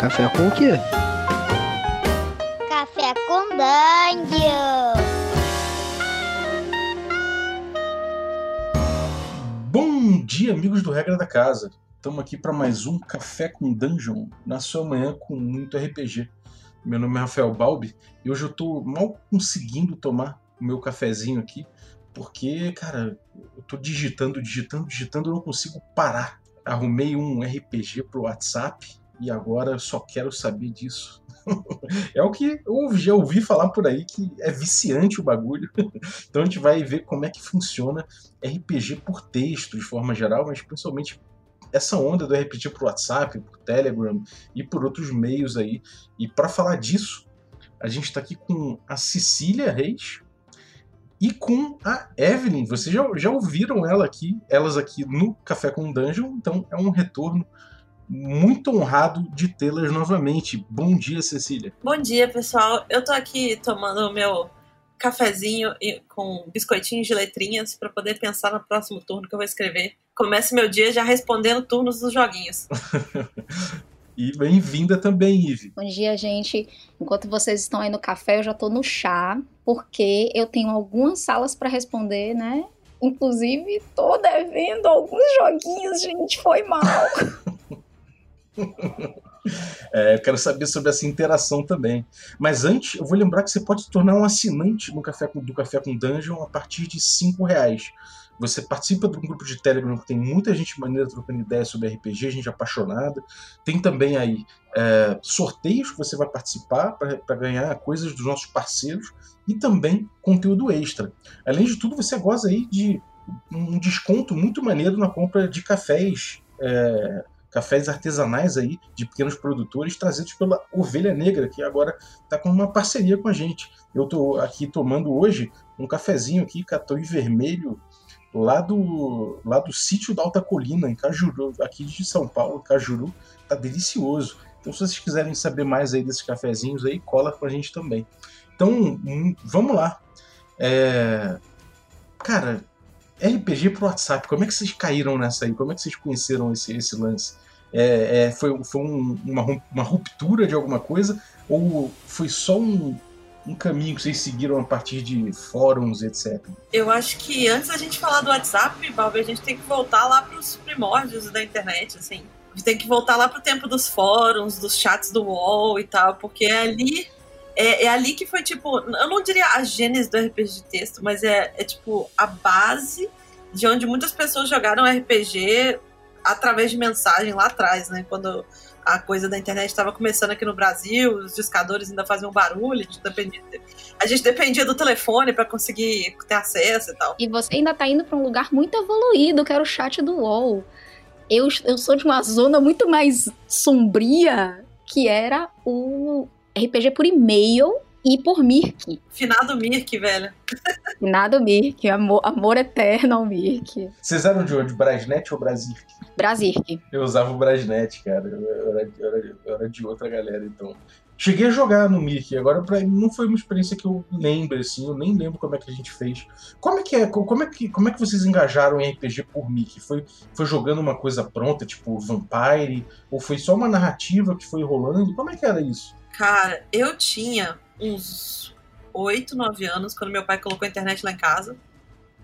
Café com o quê? Café com Dungeon. Bom dia, amigos do Regra da Casa. Estamos aqui para mais um Café com Dungeon, na sua manhã com muito RPG. Meu nome é Rafael Balbi e hoje eu estou mal conseguindo tomar o meu cafezinho aqui, porque, cara, eu estou digitando, digitando, digitando, eu não consigo parar. Arrumei um RPG pro WhatsApp e agora só quero saber disso. é o que eu já ouvi falar por aí que é viciante o bagulho. então a gente vai ver como é que funciona RPG por texto de forma geral, mas principalmente essa onda do RPG por WhatsApp, por Telegram e por outros meios aí. E para falar disso, a gente está aqui com a Cecília Reis e com a Evelyn. Vocês já, já ouviram ela aqui, elas aqui no Café com Dungeon, então é um retorno muito honrado de tê-las novamente. Bom dia, Cecília. Bom dia, pessoal. Eu tô aqui tomando o meu cafezinho com biscoitinhos de letrinhas para poder pensar no próximo turno que eu vou escrever. Comece meu dia já respondendo turnos dos joguinhos. e bem-vinda também, Ive. Bom dia, gente. Enquanto vocês estão aí no café, eu já tô no chá, porque eu tenho algumas salas para responder, né? Inclusive, tô devendo alguns joguinhos, gente. Foi mal. É, eu quero saber sobre essa interação também. Mas antes, eu vou lembrar que você pode se tornar um assinante no Café com, do Café com Dungeon a partir de R$ reais. Você participa de um grupo de Telegram que tem muita gente maneira trocando ideias sobre RPG, gente apaixonada. Tem também aí é, sorteios que você vai participar para ganhar coisas dos nossos parceiros e também conteúdo extra. Além de tudo, você goza aí de um desconto muito maneiro na compra de cafés. É, cafés artesanais aí de pequenos produtores trazidos pela Ovelha Negra, que agora está com uma parceria com a gente. Eu estou aqui tomando hoje um cafezinho aqui, catoi vermelho, lá do, lá do sítio da Alta Colina, em Cajuru, aqui de São Paulo, Cajuru. Tá delicioso. Então, se vocês quiserem saber mais aí desses cafezinhos aí, cola com a gente também. Então, hum, vamos lá. É... Cara, RPG pro WhatsApp, como é que vocês caíram nessa aí? Como é que vocês conheceram esse, esse lance? É, é, foi foi um, uma, uma ruptura de alguma coisa? Ou foi só um, um caminho que vocês seguiram a partir de fóruns, etc? Eu acho que antes da gente falar do WhatsApp, Balbi, a gente tem que voltar lá para os primórdios da internet, assim. A gente tem que voltar lá pro tempo dos fóruns, dos chats do UOL e tal, porque ali é, é, ali que foi, tipo, eu não diria a gênese do RPG de texto, mas é, é, tipo, a base de onde muitas pessoas jogaram RPG através de mensagem lá atrás, né? Quando a coisa da internet estava começando aqui no Brasil, os discadores ainda faziam barulho, a gente dependia, a gente dependia do telefone para conseguir ter acesso e tal. E você ainda tá indo para um lugar muito evoluído, que era o chat do UOL. Eu, eu sou de uma zona muito mais sombria, que era o RPG por e-mail e por Mirk. Finado Mirk, velho. Finado Mirk, amor, amor eterno ao Mirk. Vocês eram de onde? Brasnet ou Brasirk? Brasirk. Eu usava o Brasnet, cara. Eu era, eu era, eu era de outra galera, então. Cheguei a jogar no Mirk, agora pra, não foi uma experiência que eu lembro, assim, eu nem lembro como é que a gente fez. Como é que é, como é que, como é que vocês engajaram em RPG por Mirk? Foi, foi jogando uma coisa pronta, tipo Vampire? Ou foi só uma narrativa que foi rolando? Como é que era isso? Cara, eu tinha uns 8, 9 anos quando meu pai colocou a internet lá em casa.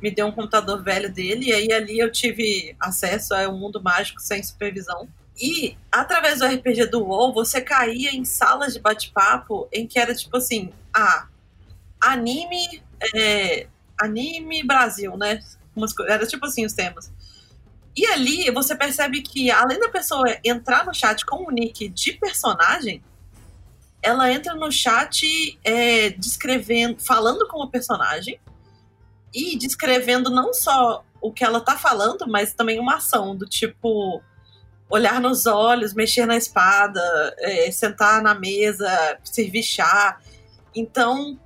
Me deu um computador velho dele, e aí ali eu tive acesso ao mundo mágico sem supervisão. E através do RPG do WoW, você caía em salas de bate-papo em que era tipo assim: ah, anime, é, anime Brasil, né? Umas, era tipo assim os temas. E ali você percebe que, além da pessoa entrar no chat com o nick de personagem, ela entra no chat é, descrevendo, falando com o personagem e descrevendo não só o que ela tá falando, mas também uma ação do tipo olhar nos olhos, mexer na espada, é, sentar na mesa, servir chá. Então,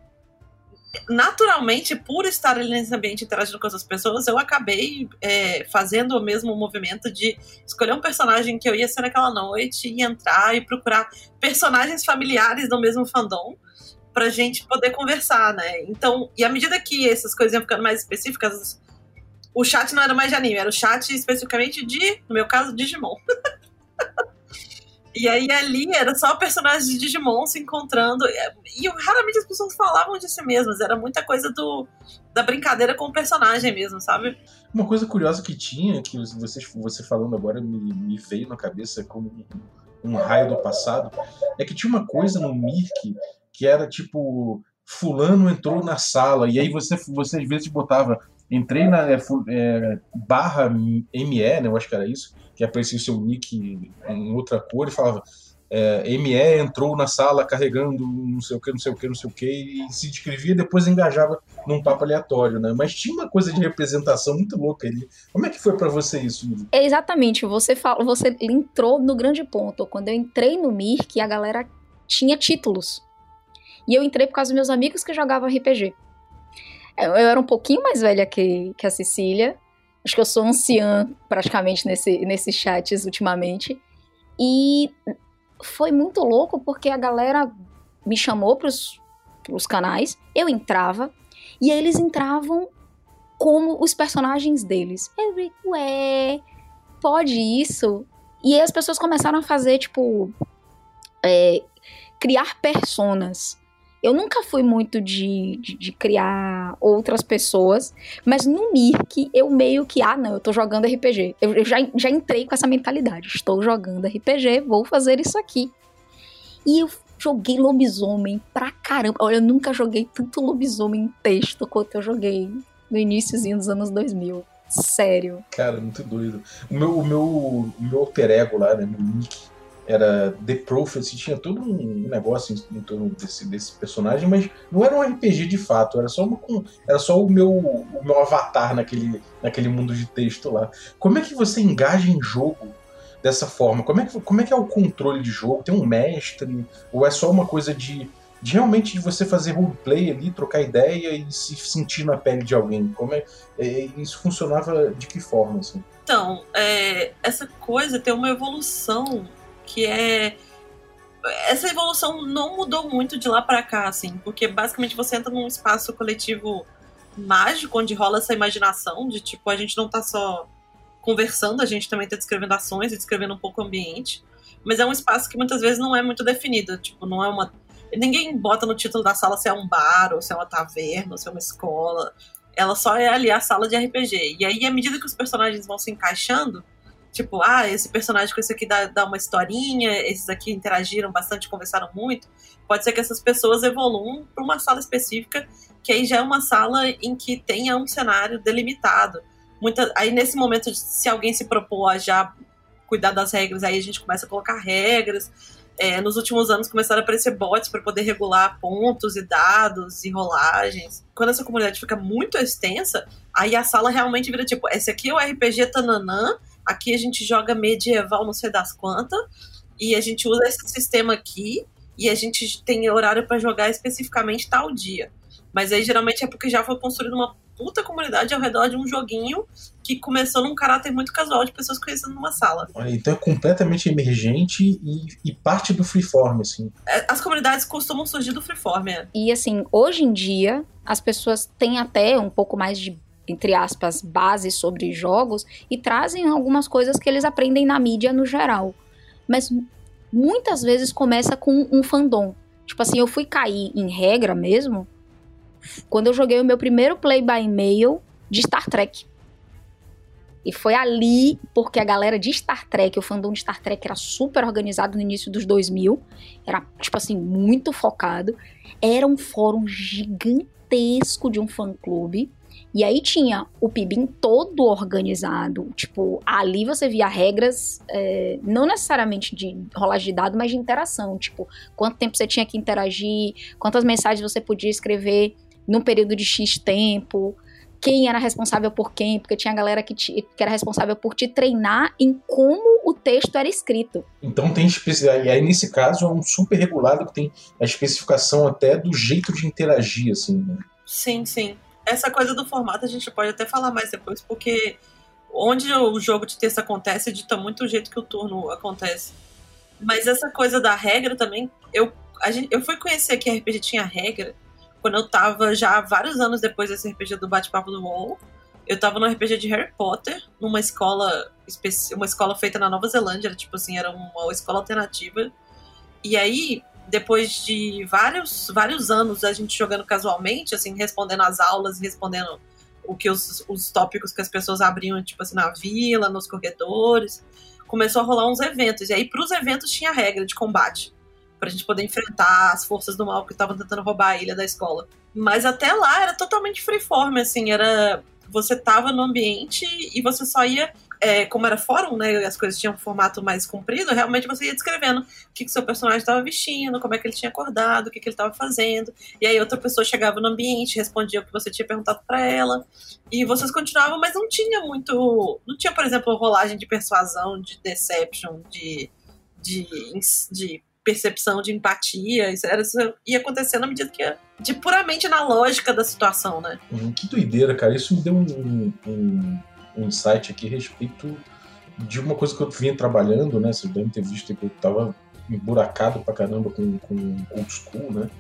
naturalmente, por estar ali nesse ambiente interagindo com outras pessoas, eu acabei é, fazendo o mesmo movimento de escolher um personagem que eu ia ser naquela noite e entrar e procurar personagens familiares do mesmo fandom pra gente poder conversar, né? Então, e à medida que essas coisas iam ficando mais específicas, o chat não era mais de anime, era o chat especificamente de, no meu caso, Digimon. E aí ali era só personagens de Digimon se encontrando. E raramente as pessoas falavam de si mesmas. Era muita coisa do, da brincadeira com o personagem mesmo, sabe? Uma coisa curiosa que tinha, que você, você falando agora me, me veio na cabeça como um, raio do passado, é que tinha uma coisa no Mirk que era tipo. Fulano entrou na sala, e aí você, você às vezes botava entrei na é, é, barra ME, né, eu acho que era isso, que aparecia o seu nick em outra cor e falava é, ME entrou na sala carregando não sei o que, não sei o que, não sei o que, e se descrevia e depois engajava num papo aleatório, né? Mas tinha uma coisa de representação muito louca ali. Como é que foi para você isso? É exatamente, você fala, você entrou no grande ponto. Quando eu entrei no Mirk, a galera tinha títulos. E eu entrei por causa dos meus amigos que jogavam RPG. Eu era um pouquinho mais velha que, que a Cecília. Acho que eu sou anciã praticamente nesse, nesses chats ultimamente. E foi muito louco porque a galera me chamou pros, pros canais, eu entrava, e eles entravam como os personagens deles. Eu falei, ué, pode isso? E aí as pessoas começaram a fazer, tipo, é, criar personas. Eu nunca fui muito de, de, de, criar outras pessoas, mas no Mirk eu meio que, ah, não, eu tô jogando RPG. Eu, eu já, já entrei com essa mentalidade. Estou jogando RPG, vou fazer isso aqui. E eu joguei lobisomem pra caramba. Olha, eu nunca joguei tanto lobisomem em texto quanto eu joguei no iníciozinho dos anos 2000. Sério. Cara, muito doido. O meu, o meu, o meu alter ego lá, né, meu nick, era The Prophecy, tinha todo um negócio em, em torno desse, desse personagem, mas não era um RPG de fato, era só, uma, era só o, meu, o meu avatar naquele, naquele mundo de texto lá. Como é que você engaja em jogo dessa forma? Como é que, como é, que é o controle de jogo? Tem um mestre? Ou é só uma coisa de, de realmente de você fazer roleplay ali, trocar ideia e se sentir na pele de alguém? Como é, é isso funcionava de que forma assim? Então, é, essa coisa tem uma evolução que é essa evolução não mudou muito de lá para cá, assim, porque basicamente você entra num espaço coletivo mágico onde rola essa imaginação de tipo a gente não tá só conversando, a gente também tá descrevendo ações e descrevendo um pouco o ambiente, mas é um espaço que muitas vezes não é muito definido, tipo, não é uma ninguém bota no título da sala se é um bar ou se é uma taverna ou se é uma escola. Ela só é ali a sala de RPG. E aí, à medida que os personagens vão se encaixando, Tipo, ah, esse personagem com esse aqui dá, dá uma historinha, esses aqui interagiram bastante, conversaram muito. Pode ser que essas pessoas evoluam para uma sala específica, que aí já é uma sala em que tenha um cenário delimitado. Muita, aí nesse momento, se alguém se propor a já cuidar das regras, aí a gente começa a colocar regras. É, nos últimos anos começaram a aparecer bots para poder regular pontos e dados e rolagens. Quando essa comunidade fica muito extensa, aí a sala realmente vira tipo: esse aqui é o RPG Tananã, aqui a gente joga medieval, não sei das quantas, e a gente usa esse sistema aqui, e a gente tem horário para jogar especificamente tal dia. Mas aí geralmente é porque já foi construída uma puta comunidade ao redor de um joguinho que começou num caráter muito casual de pessoas conhecendo numa sala. Então é completamente emergente e, e parte do freeform, assim. É, as comunidades costumam surgir do freeform, é. E assim, hoje em dia, as pessoas têm até um pouco mais de entre aspas, bases sobre jogos e trazem algumas coisas que eles aprendem na mídia no geral. Mas muitas vezes começa com um fandom. Tipo assim, eu fui cair em regra mesmo quando eu joguei o meu primeiro play by mail de Star Trek. E foi ali, porque a galera de Star Trek, o fandom de Star Trek era super organizado no início dos 2000, era, tipo assim, muito focado. Era um fórum gigantesco de um fã-clube. E aí tinha o PIBIM todo organizado. Tipo, ali você via regras, é, não necessariamente de rolagem de dado, mas de interação. Tipo, quanto tempo você tinha que interagir, quantas mensagens você podia escrever num período de X tempo, quem era responsável por quem, porque tinha galera que, te, que era responsável por te treinar em como o texto era escrito. Então tem e aí nesse caso é um super regulado que tem a especificação até do jeito de interagir, assim, né? Sim, sim essa coisa do formato a gente pode até falar mais depois, porque onde o jogo de texto acontece, dita muito o jeito que o turno acontece. Mas essa coisa da regra também, eu, a gente, eu fui conhecer que RPG tinha regra quando eu tava já vários anos depois desse RPG do Bate-Papo do WoW, Eu tava no RPG de Harry Potter, numa escola uma escola feita na Nova Zelândia, era tipo assim, era uma escola alternativa. E aí, depois de vários, vários anos a gente jogando casualmente, assim, respondendo as aulas, respondendo o que os, os tópicos que as pessoas abriam, tipo assim, na vila, nos corredores, começou a rolar uns eventos. E aí, para os eventos, tinha regra de combate. Pra gente poder enfrentar as forças do mal que estavam tentando roubar a ilha da escola. Mas até lá era totalmente freeform, assim, era você tava no ambiente e você só ia, é, como era fórum, né, as coisas tinham um formato mais comprido, realmente você ia descrevendo o que, que seu personagem estava vestindo, como é que ele tinha acordado, o que, que ele estava fazendo, e aí outra pessoa chegava no ambiente, respondia o que você tinha perguntado para ela, e vocês continuavam, mas não tinha muito, não tinha, por exemplo, rolagem de persuasão, de deception, de, de, de percepção de empatia, isso, era, isso ia acontecendo à medida que ia, de puramente na lógica da situação, né? Hum, que doideira, cara. Isso me deu um, um, um insight aqui a respeito de uma coisa que eu vinha trabalhando, né? Vocês devem ter visto que eu tava emburacado pra caramba com, com old school, né?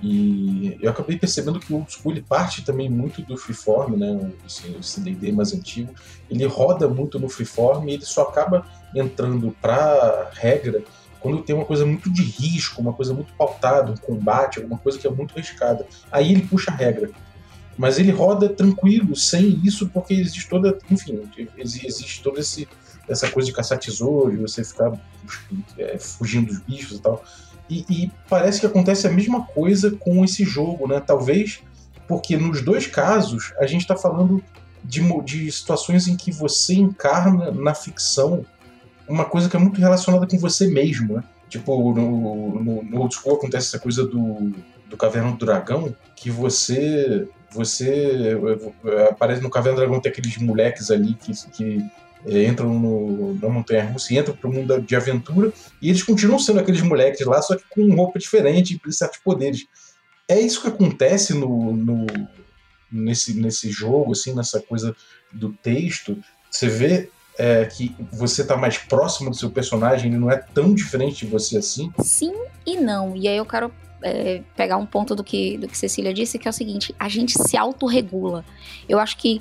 E eu acabei percebendo que o old school ele parte também muito do freeform, né? Esse D&D mais antigo, ele roda muito no freeform e ele só acaba entrando para regra quando tem uma coisa muito de risco, uma coisa muito pautada, um combate, alguma coisa que é muito arriscada. Aí ele puxa a regra. Mas ele roda tranquilo, sem isso, porque existe toda. Enfim, existe toda esse, essa coisa de caçar tesouro, você ficar é, fugindo dos bichos e tal. E, e, parece que acontece a mesma coisa com esse jogo, né? Talvez porque nos dois casos a gente está falando de, de situações em que você encarna na ficção uma coisa que é muito relacionada com você mesmo, né? Tipo, no, no, no Old School acontece essa coisa do, do Caverna do Dragão, que você você aparece no Caverna do Dragão tem aqueles moleques ali que, que é, entram no, na montanha russa e entram pro mundo de aventura e eles continuam sendo aqueles moleques lá, só que com roupa diferente e certos poderes. É isso que acontece no, no, nesse, nesse jogo, assim, nessa coisa do texto. Você vê é, que você tá mais próximo do seu personagem, ele não é tão diferente de você assim? Sim e não. E aí eu quero é, pegar um ponto do que, do que Cecília disse, que é o seguinte: a gente se autorregula. Eu acho que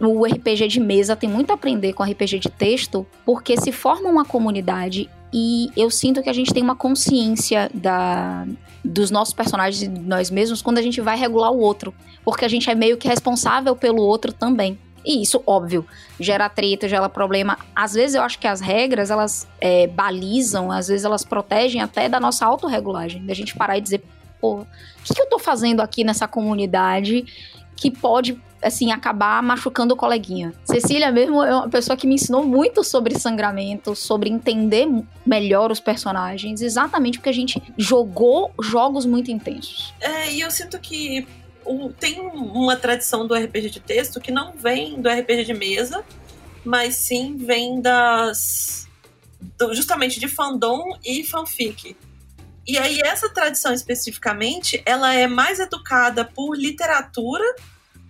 o RPG de mesa tem muito a aprender com RPG de texto, porque se forma uma comunidade e eu sinto que a gente tem uma consciência da, dos nossos personagens e de nós mesmos quando a gente vai regular o outro, porque a gente é meio que responsável pelo outro também. E isso, óbvio, gera treta, gera problema. Às vezes eu acho que as regras, elas é, balizam, às vezes elas protegem até da nossa autorregulagem. Da gente parar e dizer, pô, o que, que eu tô fazendo aqui nessa comunidade que pode, assim, acabar machucando o coleguinha? Cecília mesmo é uma pessoa que me ensinou muito sobre sangramento, sobre entender melhor os personagens, exatamente porque a gente jogou jogos muito intensos. É, e eu sinto que o, tem uma tradição do RPG de texto que não vem do RPG de mesa, mas sim vem das. Do, justamente de fandom e fanfic. E aí, essa tradição especificamente, ela é mais educada por literatura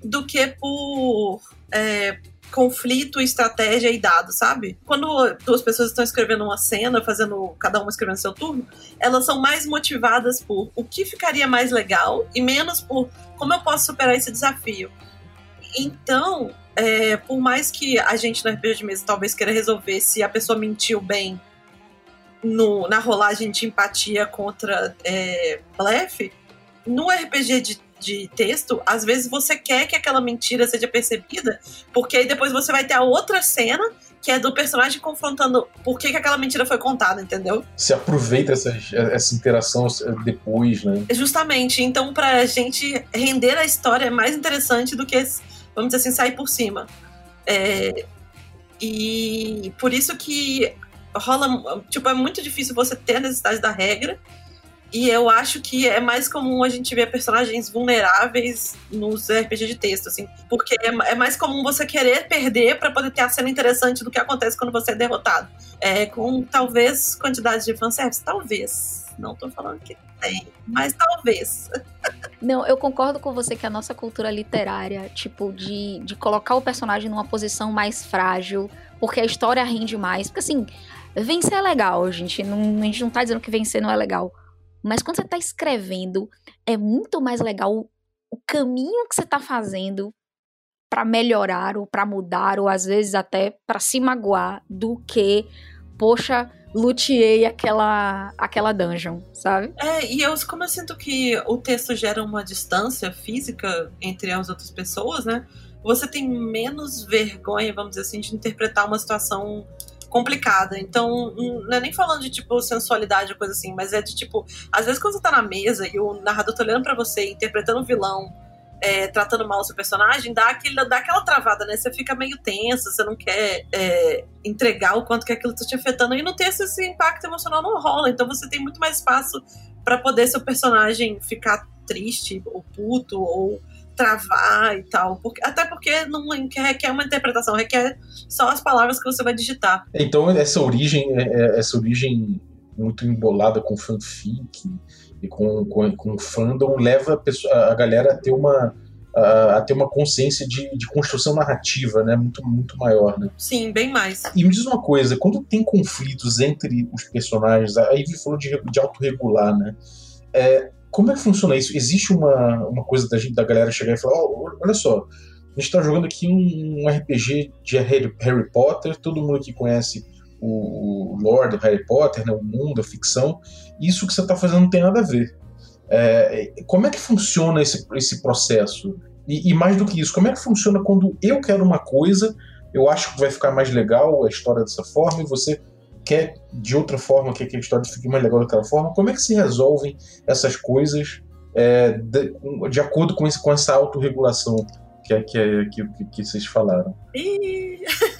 do que por é, conflito, estratégia e dado, sabe? Quando duas pessoas estão escrevendo uma cena, fazendo cada uma escrevendo seu turno, elas são mais motivadas por o que ficaria mais legal e menos por como eu posso superar esse desafio. Então, é, por mais que a gente no RPG de mesa talvez queira resolver se a pessoa mentiu bem no, na rolagem de empatia contra é, blefe, no RPG de de texto, às vezes você quer que aquela mentira seja percebida, porque aí depois você vai ter a outra cena que é do personagem confrontando por que, que aquela mentira foi contada, entendeu? Se aproveita essa, essa interação depois, né? Justamente. Então, pra gente render a história é mais interessante do que, vamos dizer assim, sair por cima. É, e por isso que rola. Tipo, é muito difícil você ter a necessidade da regra e eu acho que é mais comum a gente ver personagens vulneráveis nos RPG de texto, assim. Porque é, é mais comum você querer perder para poder ter a cena interessante do que acontece quando você é derrotado. É, com talvez quantidade de fanservice. Talvez. Não tô falando que tem, mas talvez. Não, eu concordo com você que a nossa cultura literária, tipo, de, de colocar o personagem numa posição mais frágil, porque a história rende mais. Porque assim, vencer é legal, gente. Não, a gente não tá dizendo que vencer não é legal. Mas quando você está escrevendo, é muito mais legal o, caminho que você está fazendo para melhorar ou para mudar ou às vezes até para se magoar do que, poxa, luteei aquela aquela dungeon, sabe? É, e eu como eu sinto que o texto gera uma distância física entre as outras pessoas, né? Você tem menos vergonha, vamos dizer assim, de interpretar uma situação complicada. Então, não é nem falando de, tipo, sensualidade ou coisa assim, mas é de, tipo, às vezes quando você tá na mesa e o narrador tá olhando pra você, interpretando o vilão, é, tratando mal o seu personagem, dá, aquele, dá aquela travada, né? Você fica meio tenso, você não quer é, entregar o quanto que aquilo tá te afetando. E no texto esse impacto emocional não rola, então você tem muito mais espaço para poder seu personagem ficar triste, ou puto, ou travar e tal. Porque, até porque não requer uma interpretação, requer só as palavras que você vai digitar. Então essa origem, é, é, essa origem muito embolada com fanfic e com, com, com fandom leva a, pessoa, a galera a ter uma a, a ter uma consciência de, de, construção narrativa, né, muito, muito maior, né? Sim, bem mais. E me diz uma coisa, quando tem conflitos entre os personagens, a Ivy falou de, de autorregular, né? É, como é que funciona isso? Existe uma, uma coisa da, gente, da galera chegar e falar: oh, olha só, a gente está jogando aqui um, um RPG de Harry, Harry, Potter, todo mundo aqui conhece o, o lore do Harry Potter, né, o mundo, a ficção, isso que você está fazendo não tem nada a ver. É, como é que funciona esse, esse processo? E, e, mais do que isso, como é que funciona quando eu quero uma coisa, eu acho que vai ficar mais legal a história dessa forma, e você quer de outra forma que a história fique mais legal daquela forma? Como é que se resolvem essas coisas é, de, de, acordo com, esse, com essa autorregulação que, que, que, que vocês falaram?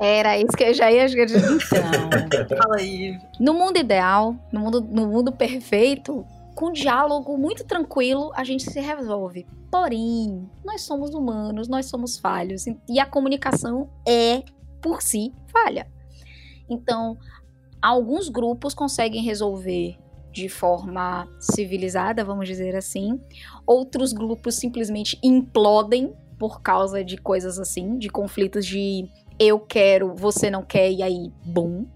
Era isso que eu já ia dizer. Então, fala aí. No mundo ideal, no mundo, no mundo perfeito, com diálogo muito tranquilo, a gente se resolve. Porém, nós somos humanos, nós somos falhos e a comunicação é, por si, falha. Então, alguns grupos conseguem resolver de forma civilizada, vamos dizer assim. Outros grupos simplesmente implodem por causa de coisas assim, de conflitos de eu quero, você não quer e aí, bum.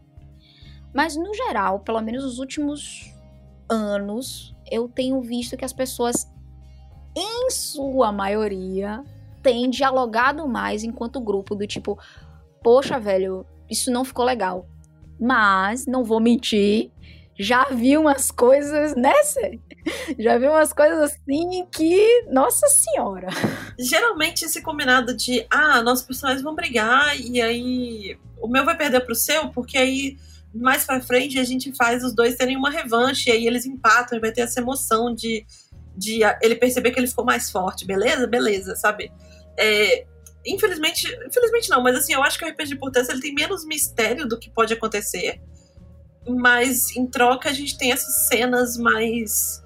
Mas no geral, pelo menos nos últimos anos, eu tenho visto que as pessoas, em sua maioria, têm dialogado mais enquanto grupo do tipo, poxa, velho, isso não ficou legal. Mas, não vou mentir, já vi umas coisas, né? Já vi umas coisas assim que, nossa senhora. Geralmente esse combinado de, ah, nossos personagens vão brigar e aí o meu vai perder pro seu, porque aí mais pra frente a gente faz os dois terem uma revanche e aí eles empatam e vai ter essa emoção de, de ele perceber que ele ficou mais forte, beleza? Beleza, sabe? É, Infelizmente, infelizmente não, mas assim, eu acho que o RPG por texto ele tem menos mistério do que pode acontecer. Mas em troca a gente tem essas cenas mais.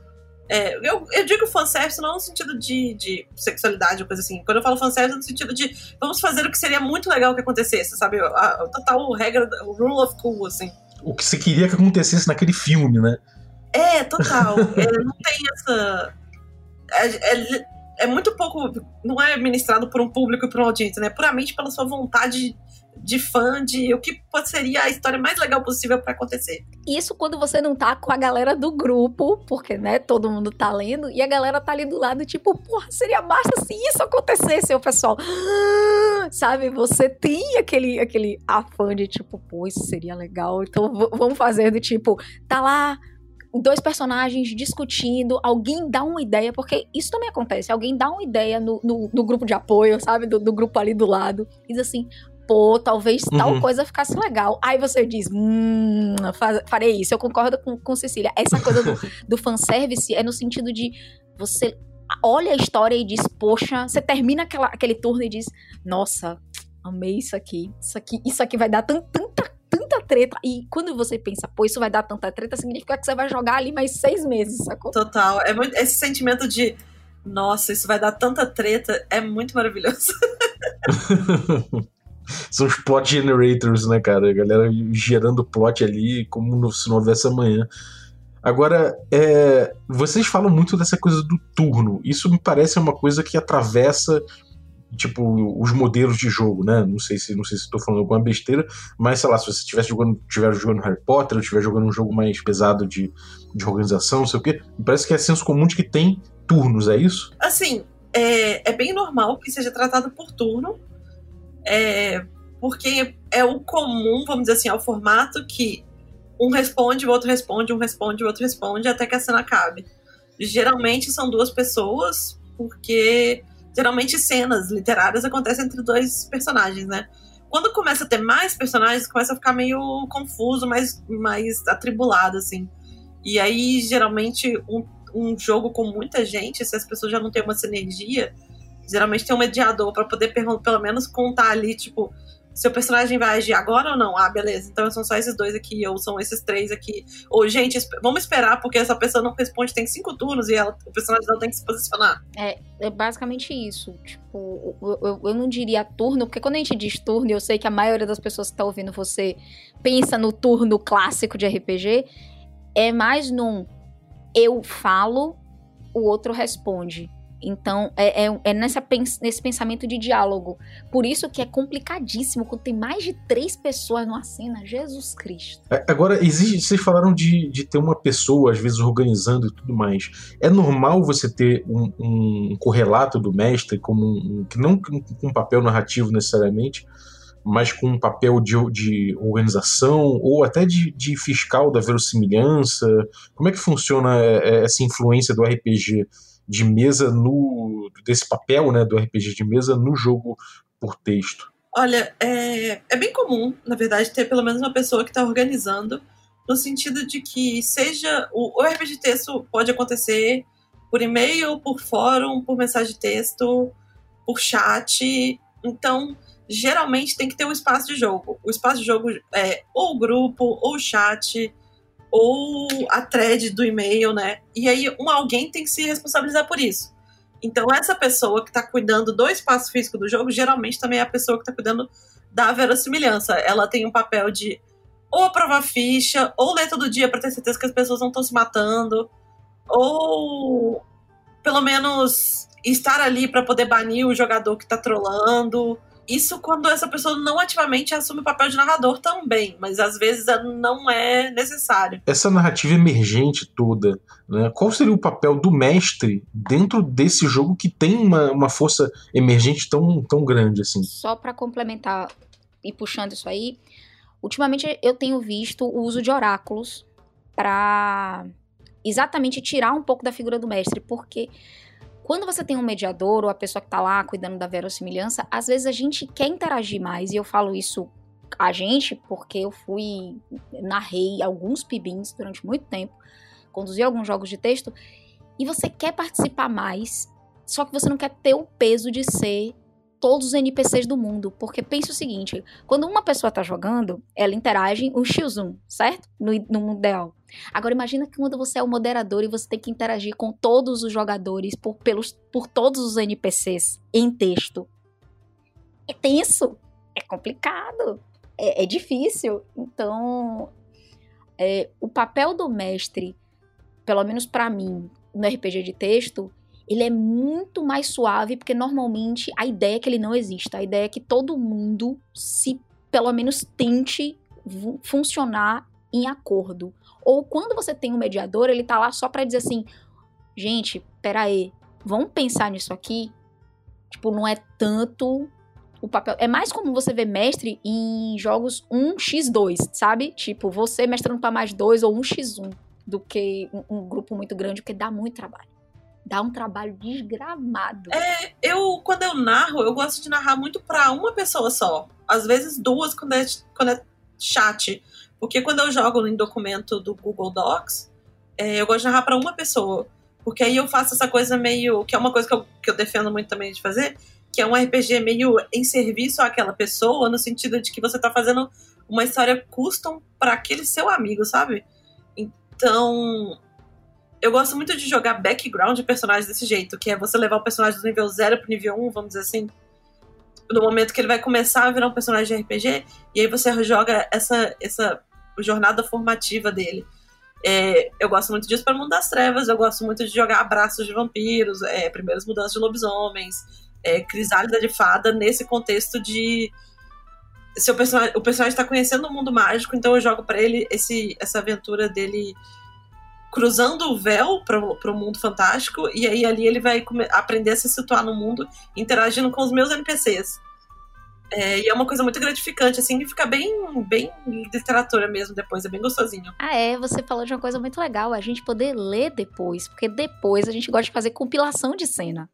É, eu, eu digo fanservice não no sentido de, de sexualidade ou coisa assim. Quando eu falo fanservice, é no sentido de vamos fazer o que seria muito legal que acontecesse, sabe? A, a total regra, o rule of cool, assim. O que você queria que acontecesse naquele filme, né? É, total. é, não tem essa. É, é, muito pouco. Não é ministrado por um público e por uma audiência, né? Puramente pela sua vontade de fã de o que seria a história mais legal possível para acontecer. Isso quando você não tá com a galera do grupo, porque, né, todo mundo tá lendo, e a galera tá ali do lado, tipo, porra, seria massa se isso acontecesse, o pessoal. Sabe, você tem aquele, aquele afã de tipo, pô, isso seria legal, então vamos fazer do tipo, tá lá dois personagens discutindo, alguém dá uma ideia, porque isso também acontece, alguém dá uma ideia no, no, no grupo de apoio, sabe? Do, do, grupo ali do lado, e diz assim. Pô, talvez uhum. tal coisa ficasse legal. Aí você diz, hum, farei isso. Eu concordo com, com Cecília. Essa coisa do, do fanservice é no sentido de você olha a história e diz, poxa, você termina aquela, aquele turno e diz, nossa, amei isso aqui. Isso aqui, isso aqui vai dar tanta tanta treta. E quando você pensa, pô, isso vai dar tanta treta, significa que você vai jogar ali mais seis meses, sacou? Total. É muito, esse sentimento de, nossa, isso vai dar tanta treta, é muito maravilhoso. São os plot generators, né, cara? A galera gerando plot ali como se não houvesse amanhã. Agora, é, vocês falam muito dessa coisa do turno. Isso me parece uma coisa que atravessa tipo, os modelos de jogo, né? Não sei se não sei se estou falando alguma besteira, mas sei lá, se você estivesse jogando, estiver jogando Harry Potter, ou estiver jogando um jogo mais pesado de, de organização, não sei o quê, parece que é senso comum de que tem turnos, é isso? Assim, é, é bem normal que seja tratado por turno, é, porque é o comum, vamos dizer assim, é o formato que um responde, o outro responde, um responde, o outro responde, até que a cena acabe. Geralmente são duas pessoas, porque geralmente cenas literárias acontecem entre dois personagens, né? Quando começa a ter mais personagens, começa a ficar meio confuso, mais, mais atribulado, assim. E aí, geralmente, um, um jogo com muita gente, se as pessoas já não têm uma sinergia, geralmente tem um mediador para poder pelo menos contar ali, tipo, seu personagem vai agir agora ou não? Ah, beleza. Então são só esses dois aqui, ou são esses três aqui. Ou, gente, vamos esperar, porque essa pessoa não responde, tem cinco turnos e ela, o personagem dela tem que se posicionar. É, é basicamente isso. Tipo, eu, eu, eu, não diria turno, porque quando a gente diz turno, eu sei que a maioria das pessoas que tá ouvindo você pensa no turno clássico de RPG. É mais num eu falo, o outro responde. Então, é, é, é nessa, nesse pensamento de diálogo. Por isso que é complicadíssimo quando tem mais de três pessoas numa cena. Jesus Cristo. É, agora, existe, vocês falaram de, de ter uma pessoa, às vezes, organizando e tudo mais. É normal você ter um, um correlato do mestre, como um, que não com um papel narrativo necessariamente, mas com um papel de, de organização ou até de, de, fiscal da verossimilhança? Como é que funciona é, é, essa influência do RPG de mesa no desse papel, né, do RPG de mesa no jogo por texto? Olha, é, é bem comum, na verdade, ter pelo menos uma pessoa que está organizando, no sentido de que seja o, o RPG de texto pode acontecer por e-mail, por fórum, por mensagem de texto, por chat. Então, geralmente tem que ter um espaço de jogo. O espaço de jogo é ou grupo, ou chat, ou a thread do e-mail, né? E aí um alguém tem que se responsabilizar por isso. Então essa pessoa que está cuidando do espaço físico do jogo, geralmente também é a pessoa que está cuidando da verossimilhança. Ela tem um papel de ou aprovar ficha, ou ler todo dia para ter certeza que as pessoas não estão se matando, ou pelo menos estar ali para poder banir o jogador que está trolando. Isso quando essa pessoa não ativamente assume o papel de narrador também, mas às vezes não é necessário. Essa narrativa emergente toda, né? qual seria o papel do mestre dentro desse jogo que tem uma, uma força emergente tão, tão grande assim? Só para complementar e puxando isso aí, ultimamente eu tenho visto o uso de oráculos para exatamente tirar um pouco da figura do mestre, porque quando você tem um mediador ou a pessoa que tá lá cuidando da verossimilhança, às vezes a gente quer interagir mais, e eu falo isso a gente porque eu fui, narrei alguns pibins durante muito tempo, conduzi alguns jogos de texto, e você quer participar mais, só que você não quer ter o peso de ser todos os NPCs do mundo. Porque pensa o seguinte: quando uma pessoa tá jogando, ela interage o X1, certo? No, no mundo ideal. Agora imagina que quando você é o moderador e você tem que interagir com todos os jogadores por, pelos, por todos os NPCs em texto. É tenso, é complicado, é, é difícil. Então, é, o papel do mestre, pelo menos para mim, no RPG de texto, ele é muito mais suave, porque normalmente a ideia é que ele não exista. A ideia é que todo mundo se, pelo menos, tente funcionar em acordo. Ou quando você tem um mediador, ele tá lá só para dizer assim: gente, peraí, vamos pensar nisso aqui. Tipo, não é tanto o papel. É mais comum você ver mestre em jogos 1x2, sabe? Tipo, você mestrando para mais 2 ou 1x1 do que um, um grupo muito grande, porque dá muito trabalho dá um trabalho desgramado. É, eu, quando eu narro, eu gosto de narrar muito para uma pessoa só. Às vezes duas quando é, quando é chat. Porque quando eu jogo em documento do Google Docs, é, eu gosto de narrar para uma pessoa. Porque aí eu faço essa coisa meio. que é uma coisa que eu, que eu defendo muito também de fazer, que é um RPG meio em serviço àquela pessoa, no sentido de que você tá fazendo uma história custom para aquele seu amigo, sabe? Então, eu gosto muito de jogar background de personagens desse jeito, que é você levar o personagem do nível 0 pro nível 1, vamos dizer assim. No momento que ele vai começar a virar um personagem de RPG, e aí você joga essa, essa jornada formativa dele. É, eu gosto muito disso para Mundo das Trevas, eu gosto muito de jogar Abraços de Vampiros, é, Primeiras Mudanças de Lobisomens, é, Crisálida de Fada, nesse contexto de. Seu personagem, o personagem está conhecendo o mundo mágico, então eu jogo para ele esse, essa aventura dele cruzando o véu pro, pro mundo fantástico, e aí ali ele vai aprender a se situar no mundo, interagindo com os meus NPCs. É, e é uma coisa muito gratificante, assim, e fica bem, bem literatura mesmo depois, é bem gostosinho. Ah, é, você falou de uma coisa muito legal, a gente poder ler depois, porque depois a gente gosta de fazer compilação de cena.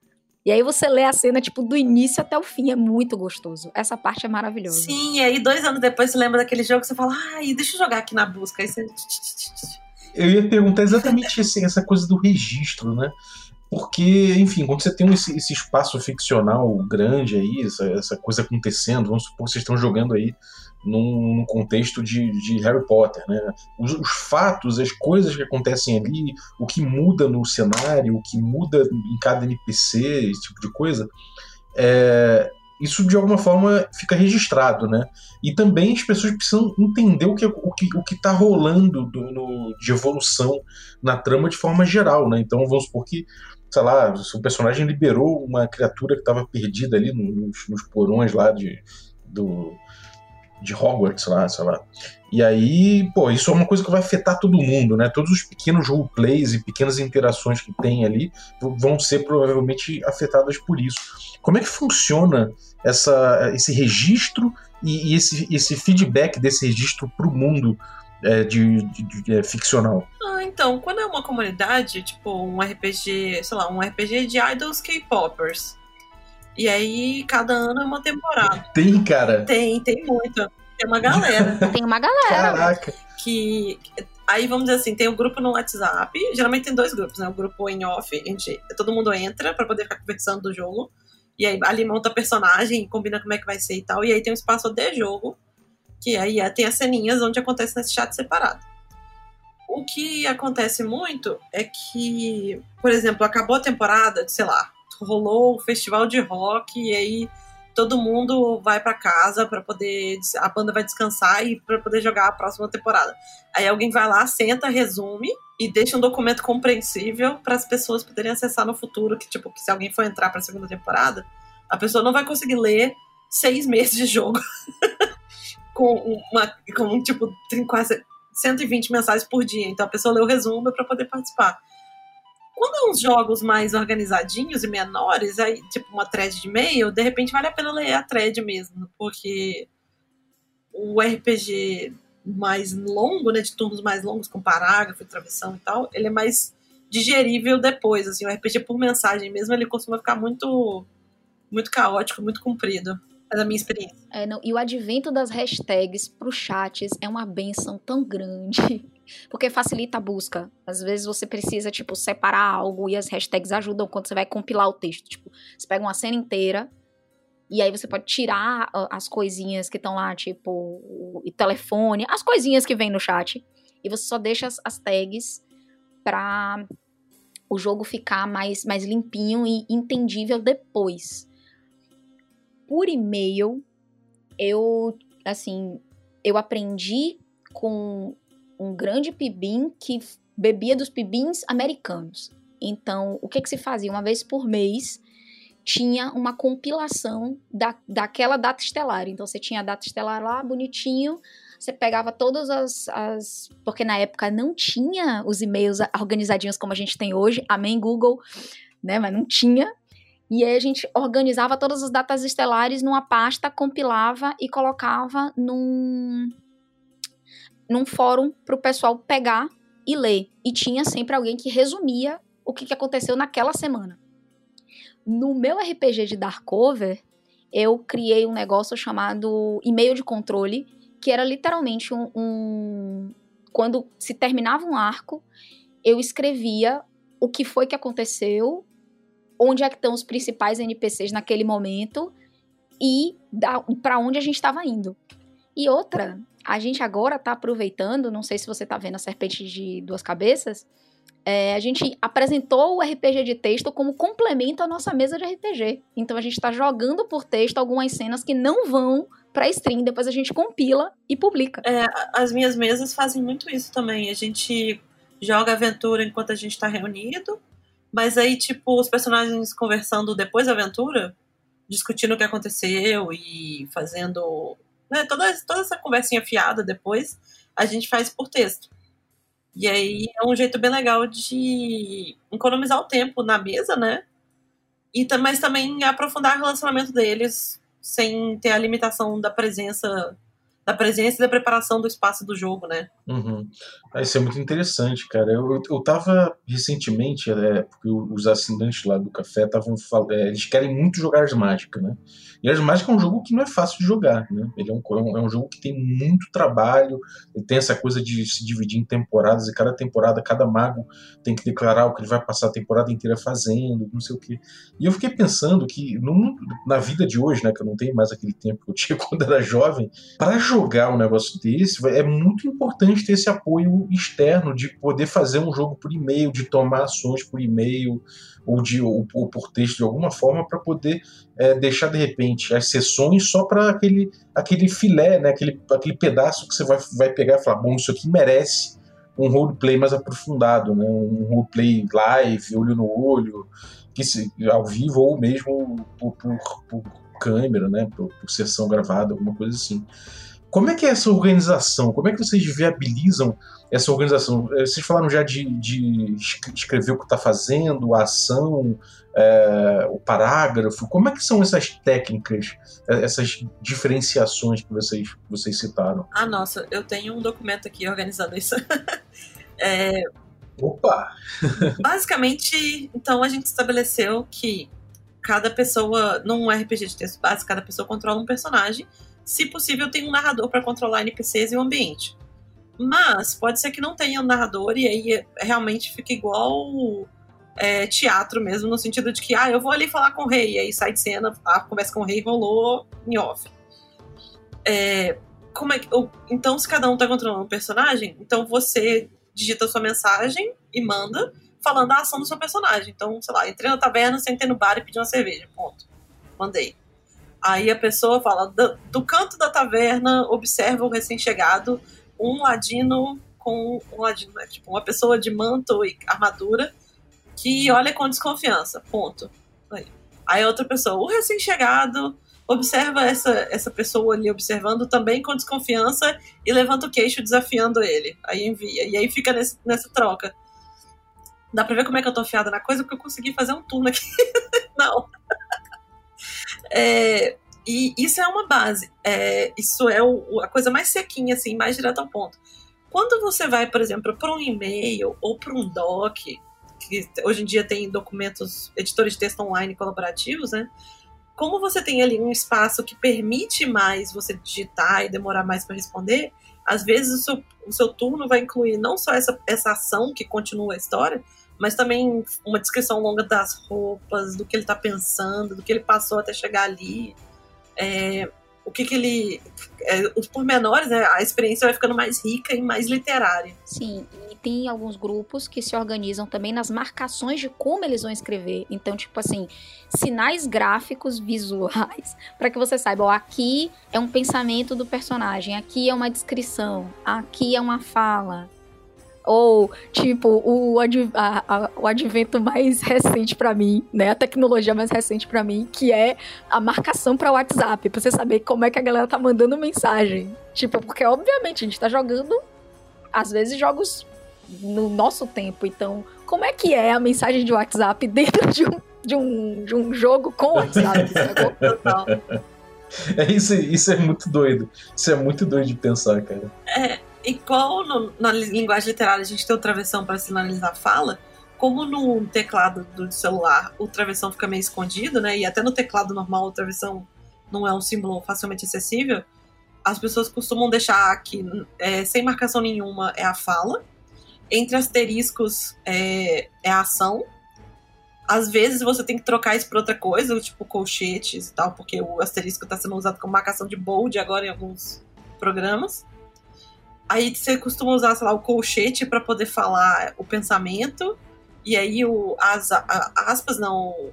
E aí você lê a cena, tipo, do início até o fim, é muito gostoso. Essa parte é maravilhosa. Sim, e aí dois anos depois você lembra daquele jogo que você fala, ai, deixa eu jogar aqui na busca. Aí você. Eu ia perguntar exatamente essa coisa do registro, né? Porque, enfim, quando você tem esse, esse espaço ficcional grande aí, essa, essa coisa acontecendo, vamos supor que vocês estão jogando aí num, num contexto de, de Harry Potter, né? Os, os fatos, as coisas que acontecem ali, o que muda no cenário, o que muda em cada NPC, esse tipo de coisa, é, isso de alguma forma fica registrado, né? E também as pessoas precisam entender o que o que o que está rolando do- no- de evolução na trama de forma geral, né? Então vamos supor que, sei lá, o personagem liberou uma criatura que estava perdida ali nos, nos porões lá de, do, de Hogwarts lá, sei lá. E aí, pô, isso é uma coisa que vai afetar todo mundo, né? Todos os pequenos roleplays e pequenas interações que tem ali vão ser provavelmente afetadas por isso. Como é que funciona essa, esse registro e, e esse, esse feedback desse registro para o mundo é, de, de- de- é, ficcional? Ah, então, quando é uma comunidade, tipo um RPG, sei lá, um RPG de idols K-popers. E aí, cada ano é uma temporada. Tem, cara. Tem, tem muito. Tem uma galera Tem uma galera. Caraca. que. Aí vamos dizer assim, tem um grupo no WhatsApp. Geralmente tem dois grupos, né? O grupo em off, a gente, todo mundo entra pra poder ficar conversando do jogo. E aí ali monta personagem, combina como é que vai ser e tal. E aí tem um espaço de jogo, que aí é- tem as ceninhas onde acontece nesse chat separado. O que acontece muito é que, por exemplo, acabou a temporada, sei lá, rolou o festival de rock e aí todo mundo vai pra casa pra poder a banda vai descansar e pra poder jogar a próxima temporada. Aí alguém vai lá, senta, resume e deixa um documento compreensível para as pessoas poderem acessar no futuro, que tipo, que se alguém for entrar pra segunda temporada, a pessoa não vai conseguir ler seis meses de jogo com uma com tipo quase 120 mensagens por dia. Então a pessoa lê o resumo para poder participar. Quando é uns jogos mais organizadinhos e menores, aí, tipo uma thread de e-mail, de repente vale a pena ler a thread mesmo, porque o RPG mais longo, né, de turnos mais longos, com parágrafo e travessão e tal, ele é mais digerível depois, assim, o RPG por mensagem mesmo, ele costuma ficar muito muito caótico, muito comprido. Da minha experiência. É, não, e o advento das hashtags para chats é uma benção tão grande. Porque facilita a busca. Às vezes você precisa, tipo, separar algo e as hashtags ajudam quando você vai compilar o texto. Tipo, você pega uma cena inteira e aí você pode tirar ah, as coisinhas que estão lá, tipo, o telefone, as coisinhas que vem no chat. E você só deixa as, as tags pra o jogo ficar mais, mais limpinho e entendível depois. Por e-mail, eu, assim, eu aprendi com um grande pibim que bebia dos pibins americanos. Então, o que que se fazia? Uma vez por mês, tinha uma compilação da, daquela data estelar. Então, você tinha a data estelar lá, bonitinho, você pegava todas as, as... Porque na época não tinha os e-mails organizadinhos como a gente tem hoje. Amém, Google, né? Mas não tinha. E aí a gente organizava todas as datas estelares numa pasta, compilava e colocava num, num fórum para o pessoal pegar e ler. E tinha sempre alguém que resumia o que, que aconteceu naquela semana. No meu RPG de Darkover, eu criei um negócio chamado e-mail de controle, que era literalmente um, um. Quando se terminava um arco, eu escrevia o que foi que aconteceu, onde é que estão os principais NPCs naquele momento e para onde a gente estava indo. E outra, a gente agora tá aproveitando, não sei se você tá vendo a Serpente de Duas Cabeças, é, a gente apresentou o RPG de texto como complemento à nossa mesa de RPG. Então a gente tá jogando por texto algumas cenas que não vão pra stream, depois a gente compila e publica. As minhas mesas fazem muito isso também. A gente joga aventura enquanto a gente tá reunido, mas aí, tipo, os personagens conversando depois da aventura, discutindo o que aconteceu e fazendo né, toda, toda essa conversinha fiada depois, a gente faz por texto. E aí é um jeito bem legal de economizar o tempo na mesa, né? E, mas também aprofundar o relacionamento deles sem ter a limitação da presença da presença e da preparação do espaço do jogo, né? Uhum. Ah, isso é muito interessante, cara. Eu, eu tava recentemente, é, porque os assinantes lá do café estavam é, eles querem muito jogar as mágicas, né? E as mágicas é um jogo que não é fácil de jogar, né? Ele é um, é um jogo que tem muito trabalho, tem essa coisa de se dividir em temporadas, e cada temporada, cada mago tem que declarar o que ele vai passar a temporada inteira fazendo, não sei o quê. E eu fiquei pensando que no, na vida de hoje, né, que eu não tenho mais aquele tempo que eu tinha quando era jovem, para jogar um negócio desse, é muito importante ter esse apoio externo de poder fazer um jogo por e-mail, de tomar ações por e-mail ou, de, ou, ou por texto de alguma forma para poder é, deixar de repente as sessões só para aquele, aquele filé, né, aquele, aquele pedaço que você vai, vai pegar e falar, bom, isso aqui merece um roleplay mais aprofundado, né, um roleplay live, olho no olho, que se, ao vivo ou mesmo por, por, por câmera, né, por, por sessão gravada, alguma coisa assim. Como é que é essa organização? Como é que vocês viabilizam essa organização? É, vocês falaram já de, de escrever o que está fazendo, a ação, é, o parágrafo. Como é que são essas técnicas, é, essas diferenciações que vocês, vocês citaram? Ah, nossa, eu tenho um documento aqui organizando isso. é, Opa! basicamente, então a gente estabeleceu que cada pessoa, num RPG de texto básico, cada pessoa controla um personagem se possível, tem um narrador para controlar NPCs e o ambiente. Mas pode ser que não tenha um narrador e aí realmente fica igual é, teatro mesmo, no sentido de que, ah, eu vou ali falar com o rei, aí sai de cena, a conversa com o rei rolou em off. É, como é que, então, se cada um tá controlando um personagem, então você digita a sua mensagem e manda falando a ação do seu personagem. Então, sei lá, entrei na taverna, sentei no bar e pedi uma cerveja. Ponto. Mandei. Aí a pessoa fala: do, do canto da taverna, observa o recém-chegado, um ladino com um ladino, né? tipo, uma pessoa de manto e armadura que olha com desconfiança. Ponto. Aí, aí outra pessoa, o recém-chegado observa essa, essa pessoa ali observando também com desconfiança e levanta o queixo desafiando ele. Aí envia. E aí fica nesse, nessa troca. Dá pra ver como é que eu tô afiada na coisa, porque eu consegui fazer um turno aqui. Não. É, e isso é uma base. É, isso é o, a coisa mais sequinha, assim, mais direto ao ponto. Quando você vai, por exemplo, para um e-mail ou para um doc, que hoje em dia tem documentos, editores de texto online colaborativos, né? Como você tem ali um espaço que permite mais você digitar e demorar mais para responder, às vezes o seu, o seu turno vai incluir não só essa, essa ação que continua a história, mas também uma descrição longa das roupas, do que ele está pensando, do que ele passou até chegar ali. É, o que, que ele. É, os pormenores, né, a experiência vai ficando mais rica e mais literária. Sim, e tem alguns grupos que se organizam também nas marcações de como eles vão escrever. Então, tipo assim, sinais gráficos visuais, para que você saiba, ó, aqui é um pensamento do personagem, aqui é uma descrição, aqui é uma fala, ou, tipo, o, adv a, a, o advento mais recente para mim, né? A tecnologia mais recente para mim, que é a marcação para WhatsApp, pra você saber como é que a galera tá mandando mensagem. Tipo, porque obviamente a gente tá jogando, às vezes, jogos no nosso tempo. Então, como é que é a mensagem de WhatsApp dentro de um, de um, de um jogo com WhatsApp? é isso, isso é muito doido. Isso é muito doido de pensar, cara. É igual no, na linguagem literária a gente tem o travessão para sinalizar a fala, como no teclado do celular o travessão fica meio escondido, né? E até no teclado normal o travessão não é um símbolo facilmente acessível, as pessoas costumam deixar que é, sem marcação nenhuma é a fala, entre asteriscos é, é a ação. Às vezes você tem que trocar isso por outra coisa, tipo colchetes e tal, porque o asterisco está sendo usado como marcação de bold agora em alguns programas. Aí você costuma usar, sei lá, o colchete para poder falar o pensamento. E aí o, as a, aspas, não.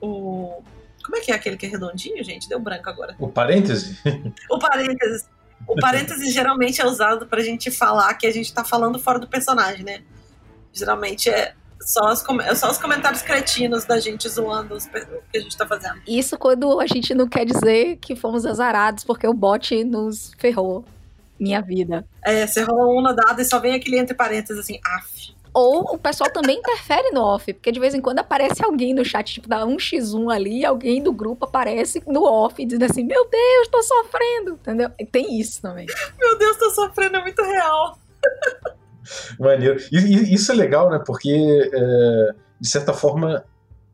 O. Como é que é aquele que é redondinho, gente? Deu branco agora. O parêntese? O parêntese. O parêntese geralmente é usado pra gente falar que a gente tá falando fora do personagem, né? Geralmente é só os, só os comentários cretinos da gente zoando os, o que a gente tá fazendo. Isso quando a gente não quer dizer que fomos azarados porque o bot nos ferrou minha vida. É, você rola um no dado e só vem aquele entre parênteses assim, af. Ou o pessoal também interfere no off, porque de vez em quando aparece alguém no chat, tipo, dá um x1 ali, alguém do grupo aparece no off, dizendo assim, meu Deus, tô sofrendo, entendeu? Tem isso também. Meu Deus, tô sofrendo, é muito real. Maneiro. E, e isso é legal, né? Porque, é, de certa forma,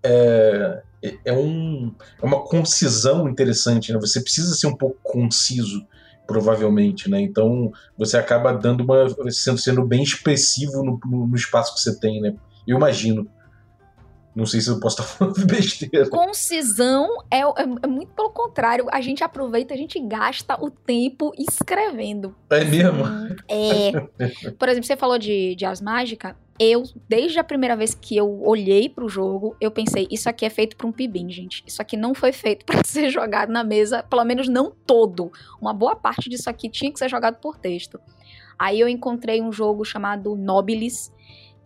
é, é, um, é uma concisão interessante, né? Você precisa ser um pouco conciso, provavelmente, né? Então, você acaba dando uma... sendo, sendo bem expressivo no, no, no espaço que você tem, né? Eu imagino. Não sei se eu posso estar falando besteira. Concisão é, é, é, muito pelo contrário. A gente aproveita, a gente gasta o tempo escrevendo. É mesmo? É. Por exemplo, você falou de, de As Mágica. Eu, desde a primeira vez que eu olhei pro jogo, eu pensei, isso aqui é feito para um pibim, gente. Isso aqui não foi feito para ser jogado na mesa, pelo menos não todo. Uma boa parte disso aqui tinha que ser jogado por texto. Aí eu encontrei um jogo chamado Nobilis,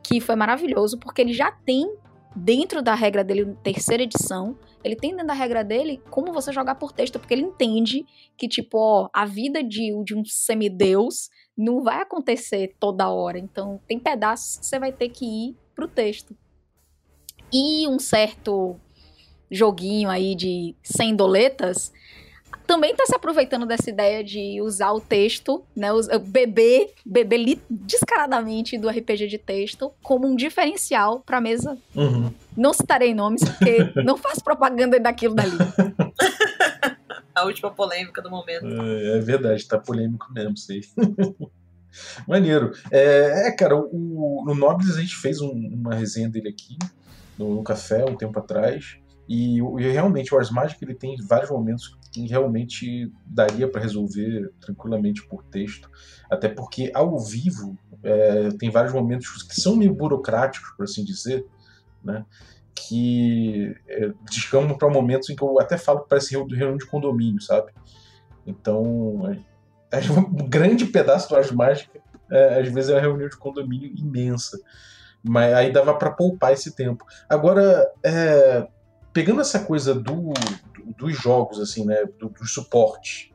que foi maravilhoso, porque ele já tem dentro da regra dele, terceira edição, ele tem dentro da regra dele como você jogar por texto, porque ele entende que, tipo, ó, a vida de, de um semideus não vai acontecer toda hora. Então, tem pedaços que você vai ter que ir pro texto. E um certo joguinho aí de 100 doletas também está se aproveitando dessa ideia de usar o texto, né, beber, beber descaradamente do RPG de texto como um diferencial para a mesa. Uhum. Não citarei nomes, porque não faço propaganda daquilo dali. a última polêmica do momento. É, é verdade, tá polêmico mesmo, sei. Maneiro. É, é, cara, o, no Nobles a gente fez um, uma resenha dele aqui no, no, café um tempo atrás. E, e realmente o Ars Magic ele tem vários momentos que realmente daria para resolver tranquilamente por texto, até porque ao vivo é, tem vários momentos que são meio burocráticos, por assim dizer, né? Que é, para momentos em que eu até falo que parece reunião de condomínio, sabe? Então, é, é um grande pedaço do Ars Mágica, é, às vezes é uma reunião de condomínio imensa. Mas aí dava para poupar esse tempo. Agora, é, pegando essa coisa do, dos jogos, assim, né, do, dos suportes,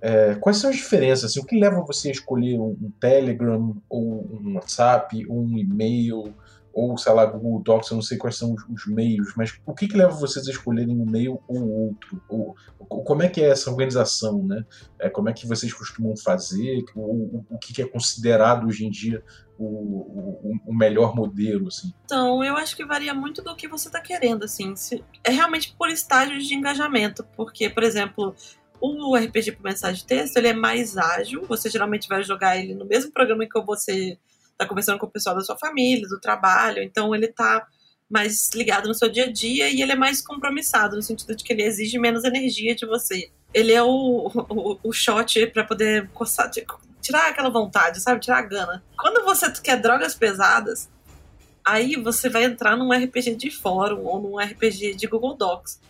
é, quais são as diferenças? Assim, o que leva você a escolher um, um Telegram, ou um WhatsApp, ou um e-mail, ou sei lá, Google Docs, eu não sei quais são os, os meios, mas o que, que leva vocês a escolherem um meio ou outro? Ou, como é que é essa organização, né? É, como é que vocês costumam fazer? O, o, que, que é considerado hoje em dia o, o, o, melhor modelo, assim? Então, eu acho que varia muito do que você está querendo, assim. Se, é realmente por estágios de engajamento, porque, por exemplo, o RPG por mensagem de texto, ele é mais ágil, você geralmente vai jogar ele no mesmo programa que você está conversando com o pessoal da sua família, do trabalho, então ele está mais ligado no seu dia a dia e ele é mais compromissado, no sentido de que ele exige menos energia de você. Ele é o, o, o shot para poder coçar, tirar aquela vontade, sabe? Tirar a gana. Quando você quer drogas pesadas, aí você vai entrar num RPG de fórum ou num RPG de Google Docs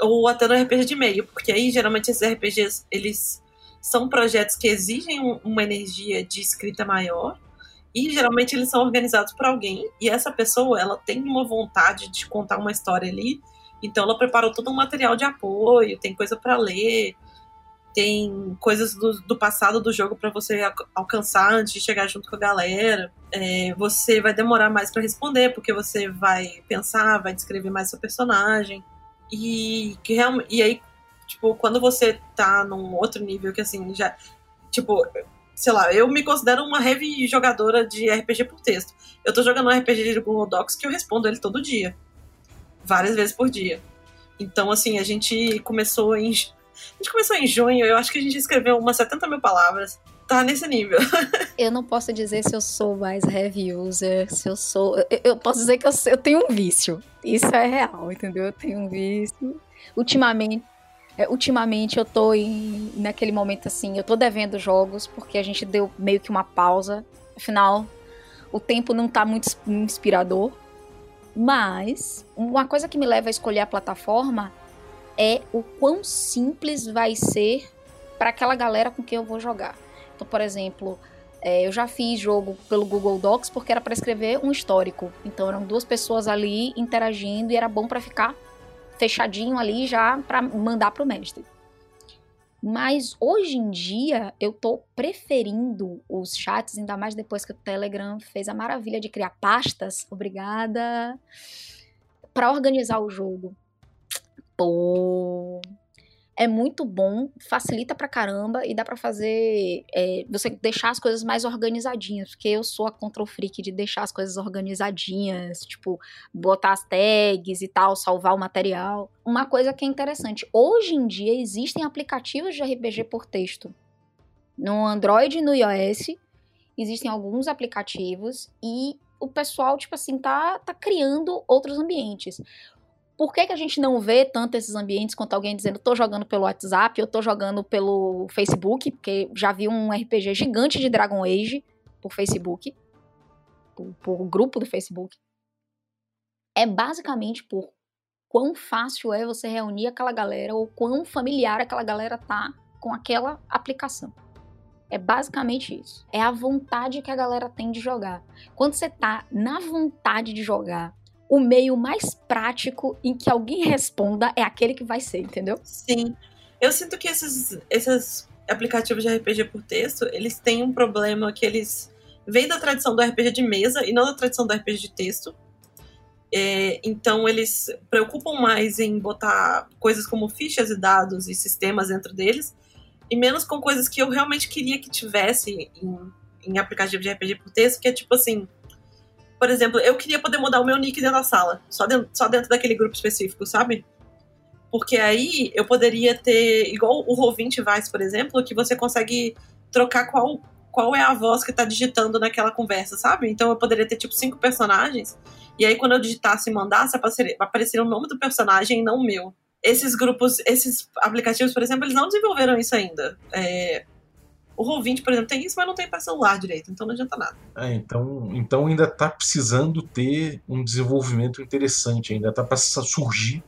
ou até no RPG de e-mail, porque aí geralmente esses RPGs eles são projetos que exigem uma energia de escrita maior e geralmente eles são organizados por alguém e essa pessoa ela tem uma vontade de contar uma história ali, então ela preparou todo um material de apoio, tem coisa para ler, tem coisas do, do passado do jogo para você alcançar antes de chegar junto com a galera. É, você vai demorar mais para responder, porque você vai pensar, vai descrever mais seu personagem. E, que e aí, tipo, quando você tá num outro nível que assim, já. Tipo, sei lá, eu me considero uma heavy jogadora de RPG por texto. Eu tô jogando um RPG de Google Docs que eu respondo ele todo dia. Várias vezes por dia. Então, assim, a gente começou em a gente começou em junho, eu acho que a gente escreveu umas 70 mil palavras. Tá nesse nível. eu não posso dizer se eu sou mais heavy user, se eu sou. Eu, eu posso dizer que eu, eu tenho um vício. Isso é real, entendeu? Eu tenho um vício. Ultimamente. É, ultimamente eu tô em, naquele momento assim, eu tô devendo jogos porque a gente deu meio que uma pausa. Afinal, o tempo não tá muito inspirador. Mas uma coisa que me leva a escolher a plataforma é o quão simples vai ser para aquela galera com quem eu vou jogar. Então, por exemplo, é, eu já fiz jogo pelo Google Docs porque era para escrever um histórico. Então eram duas pessoas ali interagindo e era bom para ficar fechadinho ali já para mandar pro mestre. Mas hoje em dia eu tô preferindo os chats, ainda mais depois que o Telegram fez a maravilha de criar pastas. Obrigada. Para organizar o jogo. Pô, é muito bom, facilita pra caramba e dá pra fazer. É, você deixar as coisas mais organizadinhas, porque eu sou a control freak de deixar as coisas organizadinhas, tipo, botar as tags e tal, salvar o material. Uma coisa que é interessante: hoje em dia existem aplicativos de RPG por texto. No Android e no iOS, existem alguns aplicativos e o pessoal, tipo assim, tá, tá criando outros ambientes. Por que, que a gente não vê tanto esses ambientes quanto alguém dizendo tô jogando pelo WhatsApp, eu tô jogando pelo Facebook, porque já vi um RPG gigante de Dragon Age por Facebook, por, por grupo do Facebook. É basicamente por quão fácil é você reunir aquela galera ou quão familiar aquela galera tá com aquela aplicação. É basicamente isso. É a vontade que a galera tem de jogar. Quando você tá na vontade de jogar, o meio mais prático em que alguém responda é aquele que vai ser, entendeu? Sim. Eu sinto que esses, esses aplicativos de RPG por texto, eles têm um problema que eles vêm da tradição do RPG de mesa e não da tradição do RPG de texto. É, então eles preocupam mais em botar coisas como fichas e dados e sistemas dentro deles e menos com coisas que eu realmente queria que tivesse em, em aplicativo de RPG por texto, que é tipo assim, por exemplo, eu queria poder mudar o meu nick dentro da sala, só dentro, só dentro daquele grupo específico, sabe? Porque aí eu poderia ter, igual o Roll20 Vice, por exemplo, que você consegue trocar qual, qual é a voz que tá digitando naquela conversa, sabe? Então eu poderia ter, tipo, cinco personagens, e aí quando eu digitasse e mandasse, apareceria, apareceria o nome do personagem e não o meu. Esses grupos, esses aplicativos, por exemplo, eles não desenvolveram isso ainda. É, o Roll20, por exemplo, tem isso, mas não tem para celular direito, então não adianta nada. É, então, então ainda está precisando ter um desenvolvimento interessante, ainda está para surgir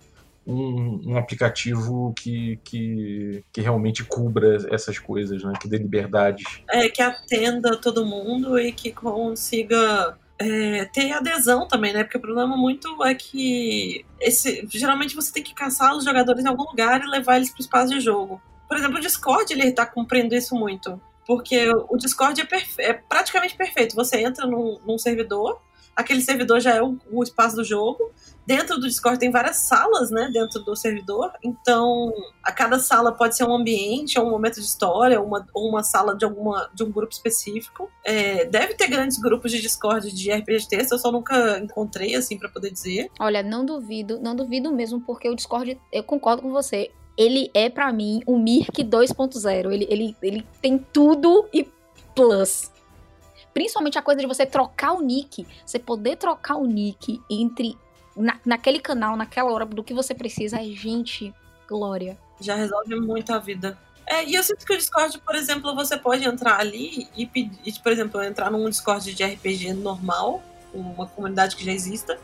um, um, aplicativo que, que, que realmente cubra essas coisas, né? que dê liberdades. É, que atenda todo mundo e que consiga é, ter adesão também, né? Porque o problema muito é que esse, geralmente você tem que caçar os jogadores em algum lugar e levar eles para o espaço de jogo. Por exemplo, o Discord ele tá cumprindo isso muito. Porque o Discord é, é praticamente perfeito. Você entra num, num, servidor, aquele servidor já é o, o, espaço do jogo. Dentro do Discord tem várias salas, né? Dentro do servidor. Então, a cada sala pode ser um ambiente, ou um momento de história, uma, ou uma sala de, alguma, de um grupo específico. É, deve ter grandes grupos de Discord de RPG de texto, eu só nunca encontrei, assim, para poder dizer. Olha, não duvido, não duvido mesmo, porque o Discord, eu concordo com você ele é para mim o Mirk 2.0. Ele, ele, ele tem tudo e plus. Principalmente a coisa de você trocar o nick. Você poder trocar o nick entre. Na, naquele canal, naquela hora, do que você precisa. É gente, glória. Já resolve muito a vida. É, e eu sinto que o Discord, por exemplo, você pode entrar ali e pedir, por exemplo, entrar num Discord de RPG normal, uma comunidade que já exista,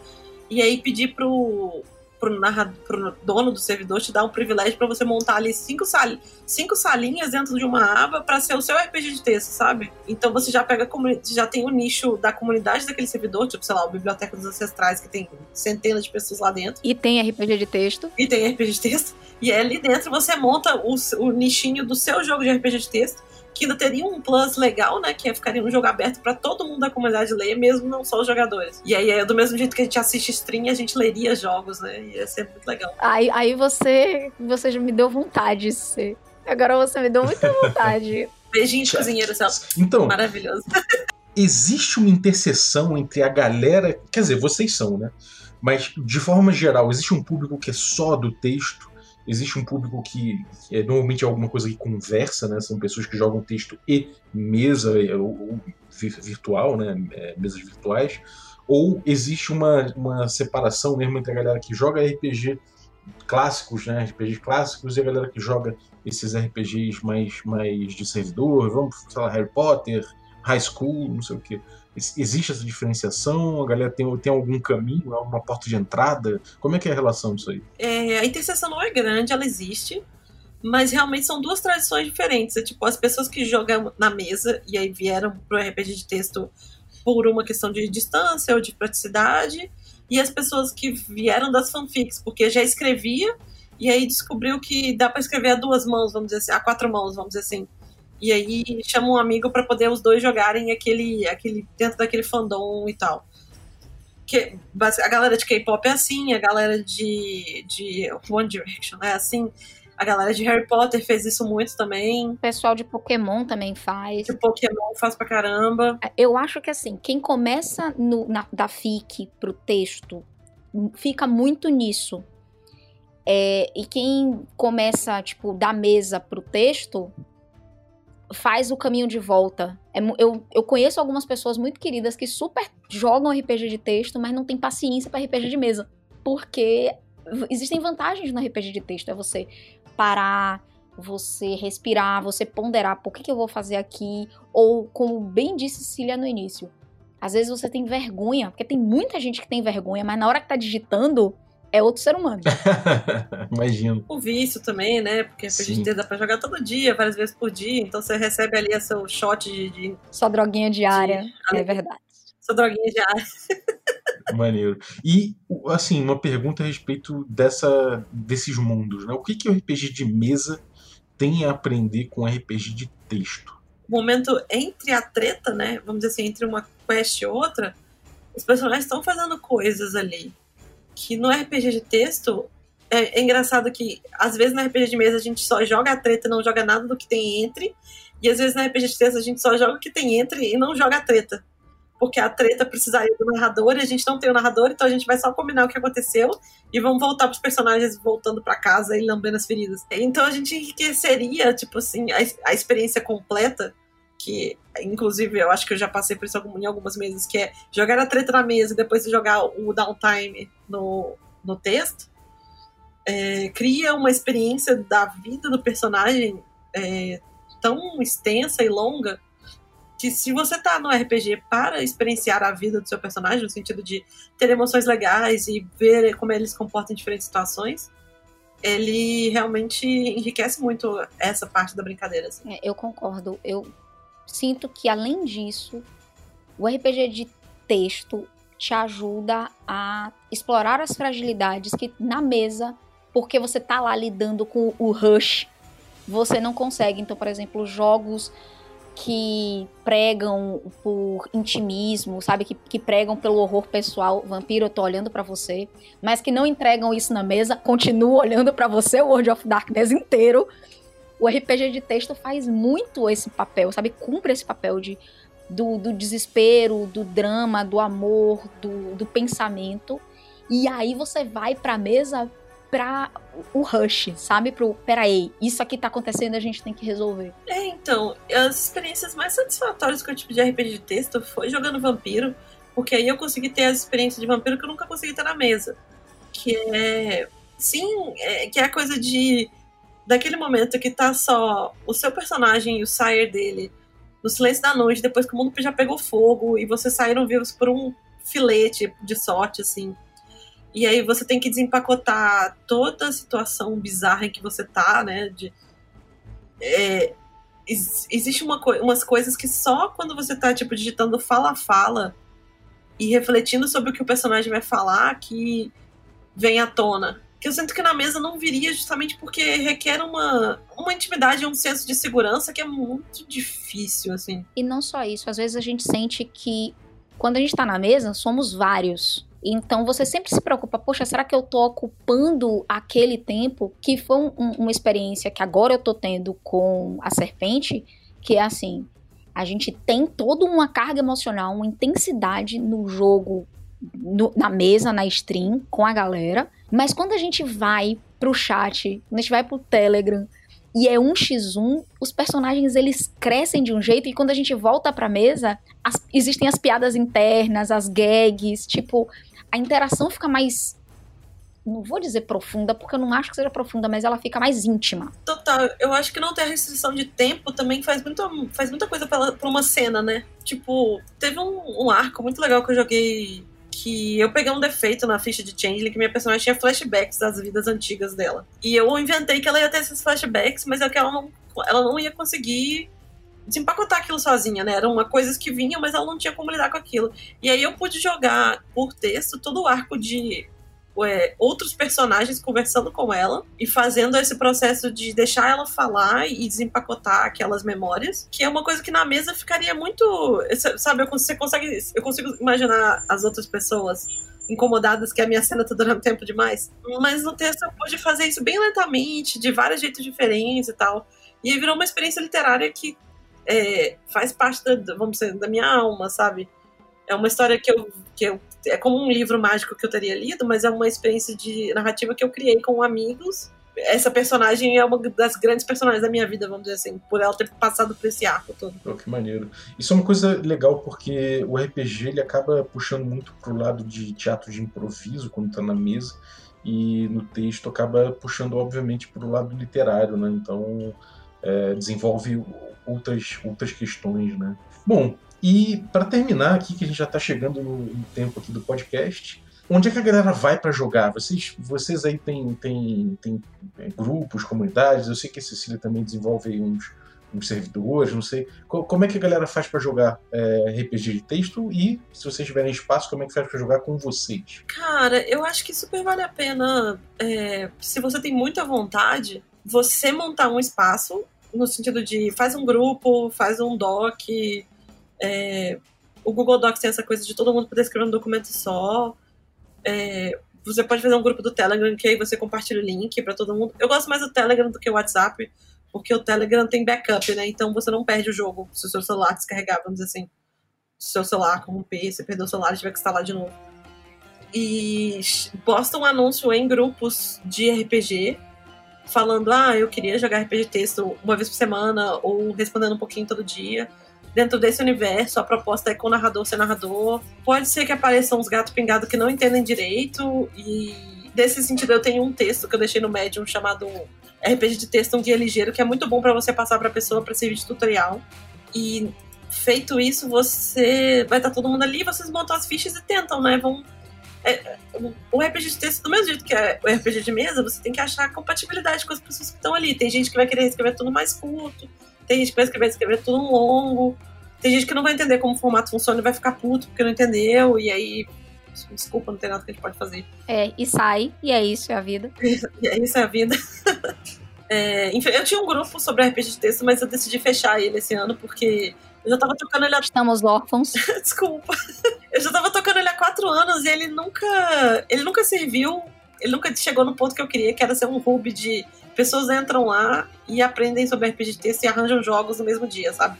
e aí pedir pro, pro, narrador, pro dono do servidor te dá um privilégio para você montar ali cinco, sal, cinco salinhas dentro de uma aba para ser o seu RPG de texto, sabe? Então você já pega já tem o nicho da comunidade daquele servidor, tipo, sei lá, o Biblioteca dos Ancestrais, que tem centenas de pessoas lá dentro. E tem RPG de texto. E tem RPG de texto. E ali dentro você monta o, o nichinho do seu jogo de RPG de texto que ainda teria um plus legal, né? Que é ficaria um jogo aberto para todo mundo da comunidade ler, mesmo não só os jogadores. E aí, é do mesmo jeito que a gente assiste stream, a gente leria jogos, né? Ia ser muito legal. Aí, aí você, você já me deu vontade. Você. Agora você me deu muita vontade. Beijinho de cozinheiro, Celso. Então. Maravilhoso. existe uma interseção entre a galera. Quer dizer, vocês são, né? Mas, de forma geral, existe um público que é só do texto Existe um público que é, normalmente é alguma coisa que conversa, né? São pessoas que jogam texto e mesa é, ou, ou virtual, né? É, mesas virtuais. Ou existe uma, uma separação mesmo entre a galera que joga RPG clássicos, né? RPGs clássicos e a galera que joga esses RPGs mais, mais de servidor, vamos, lá, Harry Potter, High School, não sei o que. Existe essa diferenciação? A galera tem, tem algum caminho, alguma porta de entrada? Como é que é a relação disso aí? É, a interseção não é grande, ela existe, mas realmente são duas tradições diferentes. É, tipo, as pessoas que jogam na mesa e aí vieram pro RPG de texto por uma questão de distância ou de praticidade, e as pessoas que vieram das fanfics, porque já escrevia E aí descobriu que dá para escrever a duas mãos, vamos dizer assim, a quatro mãos, vamos dizer assim. E aí chama um amigo para poder os dois jogarem aquele, aquele dentro daquele fandom e tal. Que, a galera de K-pop é assim, a galera de, de One Direction é assim, a galera de Harry Potter fez isso muito também. O pessoal de Pokémon também faz. De Pokémon faz pra caramba. Eu acho que assim, quem começa no, na, da FIC pro texto fica muito nisso. É, e quem começa, tipo, da mesa pro texto faz o caminho de volta. É, eu, eu conheço algumas pessoas muito queridas que super jogam RPG de texto, mas não tem paciência para RPG de mesa. Porque existem vantagens no RPG de texto. É você parar, você respirar, você ponderar por que, que eu vou fazer aqui. Ou, como bem disse Cília no início, às vezes você tem vergonha, porque tem muita gente que tem vergonha, mas na hora que tá digitando, é outro ser humano. Imagino. O vício também, né? Porque a gente dá pra jogar todo dia, várias vezes por dia. Então você recebe ali a seu shot de. de... Sua droguinha diária. De... É verdade. Sua droguinha diária. Maneiro. E, assim, uma pergunta a respeito dessa, desses mundos, né? O que, que o RPG de mesa tem a aprender com o RPG de texto? O momento entre a treta, né? Vamos dizer assim, entre uma quest e outra, os personagens estão fazendo coisas ali que no RPG de texto é, é, engraçado que às vezes no RPG de mesa a gente só joga a treta e não joga nada do que tem entre, e às vezes no RPG de texto a gente só joga o que tem entre e não joga a treta. Porque a treta precisaria do narrador e a gente não tem o narrador, então a gente vai só combinar o que aconteceu e vamos voltar para os personagens voltando para casa e lambendo as feridas. Então a gente enriqueceria, tipo assim, a, a experiência completa que inclusive eu acho que eu já passei por isso em algumas mesas, que é jogar a treta na mesa e depois jogar o downtime no, no texto, é, cria uma experiência da vida do personagem é, tão extensa e longa que se você tá no RPG para experienciar a vida do seu personagem, no sentido de ter emoções legais e ver como ele se comporta em diferentes situações, ele realmente enriquece muito essa parte da brincadeira. Assim. É, eu concordo. Eu sinto que, além disso, o RPG de texto te ajuda a explorar as fragilidades que na mesa, porque você tá lá lidando com o rush, você não consegue. Então, por exemplo, jogos que pregam por intimismo, sabe? Que, que pregam pelo horror pessoal. Vampiro, eu tô olhando para você. Mas que não entregam isso na mesa, continuo olhando para você, o World of Darkness inteiro o RPG de texto faz muito esse papel, sabe? Cumpre esse papel de, do, do desespero, do drama, do amor, do, do pensamento. E aí você vai pra mesa pra o rush, sabe? Pro, peraí, isso aqui tá acontecendo, a gente tem que resolver. É, então, as experiências mais satisfatórias que eu tive de RPG de texto foi jogando Vampiro, porque aí eu consegui ter as experiências de Vampiro que eu nunca consegui ter na mesa. Que é, sim, é, que é a coisa de daquele momento que tá só o seu personagem e o sire dele no silêncio da noite, depois que o mundo já pegou fogo e vocês saíram vivos por um filete de sorte, assim. E aí você tem que desempacotar toda a situação bizarra em que você tá, né? De, é, existe uma co umas coisas que só quando você tá, tipo, digitando fala fala e refletindo sobre o que o personagem vai falar que vem à tona que eu sinto que na mesa não viria justamente porque requer uma, uma intimidade e um senso de segurança que é muito difícil, assim. E não só isso, às vezes a gente sente que quando a gente tá na mesa, somos vários. Então você sempre se preocupa, poxa, será que eu tô ocupando aquele tempo? Que foi um, uma experiência que agora eu tô tendo com a serpente, que é assim, a gente tem toda uma carga emocional, uma intensidade no jogo no, na mesa, na stream, com a galera. Mas quando a gente vai pro chat, quando a gente vai pro Telegram, e é um x 1 os personagens eles crescem de um jeito e quando a gente volta pra mesa, as, existem as piadas internas, as gags, tipo, a interação fica mais não vou dizer profunda, porque eu não acho que seja profunda, mas ela fica mais íntima. Total, eu acho que não ter a restrição de tempo também faz, muito, faz muita coisa pra, pra uma cena, né? Tipo, teve um, um arco muito legal que eu joguei que eu peguei um defeito na ficha de Changeling que minha personagem tinha flashbacks das vidas antigas dela. E eu inventei que ela ia ter esses flashbacks, mas é que ela não, ela não ia conseguir desempacotar aquilo sozinha, né? Eram coisas que vinham, mas ela não tinha como lidar com aquilo. E aí eu pude jogar por texto todo o arco de é, outros personagens conversando com ela e fazendo esse processo de deixar ela falar e desempacotar aquelas memórias, que é uma coisa que na mesa ficaria muito, sabe, você consegue, eu consigo imaginar as outras pessoas incomodadas que a minha cena tá durando tempo demais. Mas no texto eu pude fazer isso bem lentamente, de vários jeitos diferentes e tal. E aí virou uma experiência literária que é, faz parte da, vamos dizer, da minha alma, sabe? É uma história que eu, que eu. É como um livro mágico que eu teria lido, mas é uma experiência de narrativa que eu criei com amigos. Essa personagem é uma das grandes personagens da minha vida, vamos dizer assim, por ela ter passado por esse arco todo. Oh, que maneiro. Isso é uma coisa legal porque o RPG ele acaba puxando muito pro lado de teatro de improviso quando tá na mesa e no texto acaba puxando obviamente pro lado literário, né? Então é, desenvolve outras outras questões, né? Bom, e para terminar aqui, que a gente já está chegando no, no, tempo aqui do podcast, onde é que a galera vai para jogar? Vocês, vocês aí têm, têm, têm é, grupos, comunidades? Eu sei que a Cecília também desenvolve uns, uns servidores, não sei. Como é que a galera faz para jogar é, RPG de texto? E, se vocês tiverem espaço, como é que faz para jogar com vocês? Cara, eu acho que super vale a pena, é, se você tem muita vontade, você montar um espaço, no sentido de faz um grupo, faz um doc é, o Google Docs tem essa coisa de todo mundo poder escrever um documento só. É, você pode fazer um grupo do Telegram que aí você compartilha o link para todo mundo. Eu gosto mais do Telegram do que o WhatsApp, porque o Telegram tem backup, né? Então você não perde o jogo se o seu celular descarregar, vamos dizer assim. Se o seu celular corromper, você perdeu o celular e tiver que instalar de novo. E posta um anúncio em grupos de RPG falando: ah, eu queria jogar RPG texto uma vez por semana, ou respondendo um pouquinho todo dia dentro desse universo, a proposta é com o narrador ser narrador. Pode ser que apareçam uns gatos pingados que não entendem direito, e nesse sentido eu tenho um texto que eu deixei no Medium chamado RPG de texto, um guia ligeiro, que é muito bom para você passar para pessoa para servir de tutorial. E feito isso, você vai estar tá todo mundo ali, vocês montam as fichas e tentam, né? Vão é, o RPG de texto, do mesmo jeito que é o RPG de mesa, você tem que achar compatibilidade com as pessoas que estão ali. Tem gente que vai querer escrever tudo mais curto, tem gente que vai escrever, escrever tudo longo. Tem gente que não vai entender como o formato funciona e vai ficar puto porque não entendeu. E aí, desculpa, não tem nada que a gente pode fazer. É, e sai, e é isso, é a vida. e é isso, é a vida. é, enfim, eu tinha um grupo sobre RPG de texto, mas eu decidi fechar ele esse ano porque eu já tava tocando ele há... Estamos órfãos. Desculpa. Eu já tava tocando ele há quatro anos e ele nunca. Ele nunca serviu. Ele nunca chegou no ponto que eu queria, que era ser um hub de pessoas entram lá e aprendem sobre RPG de texto e arranjam jogos no mesmo dia, sabe?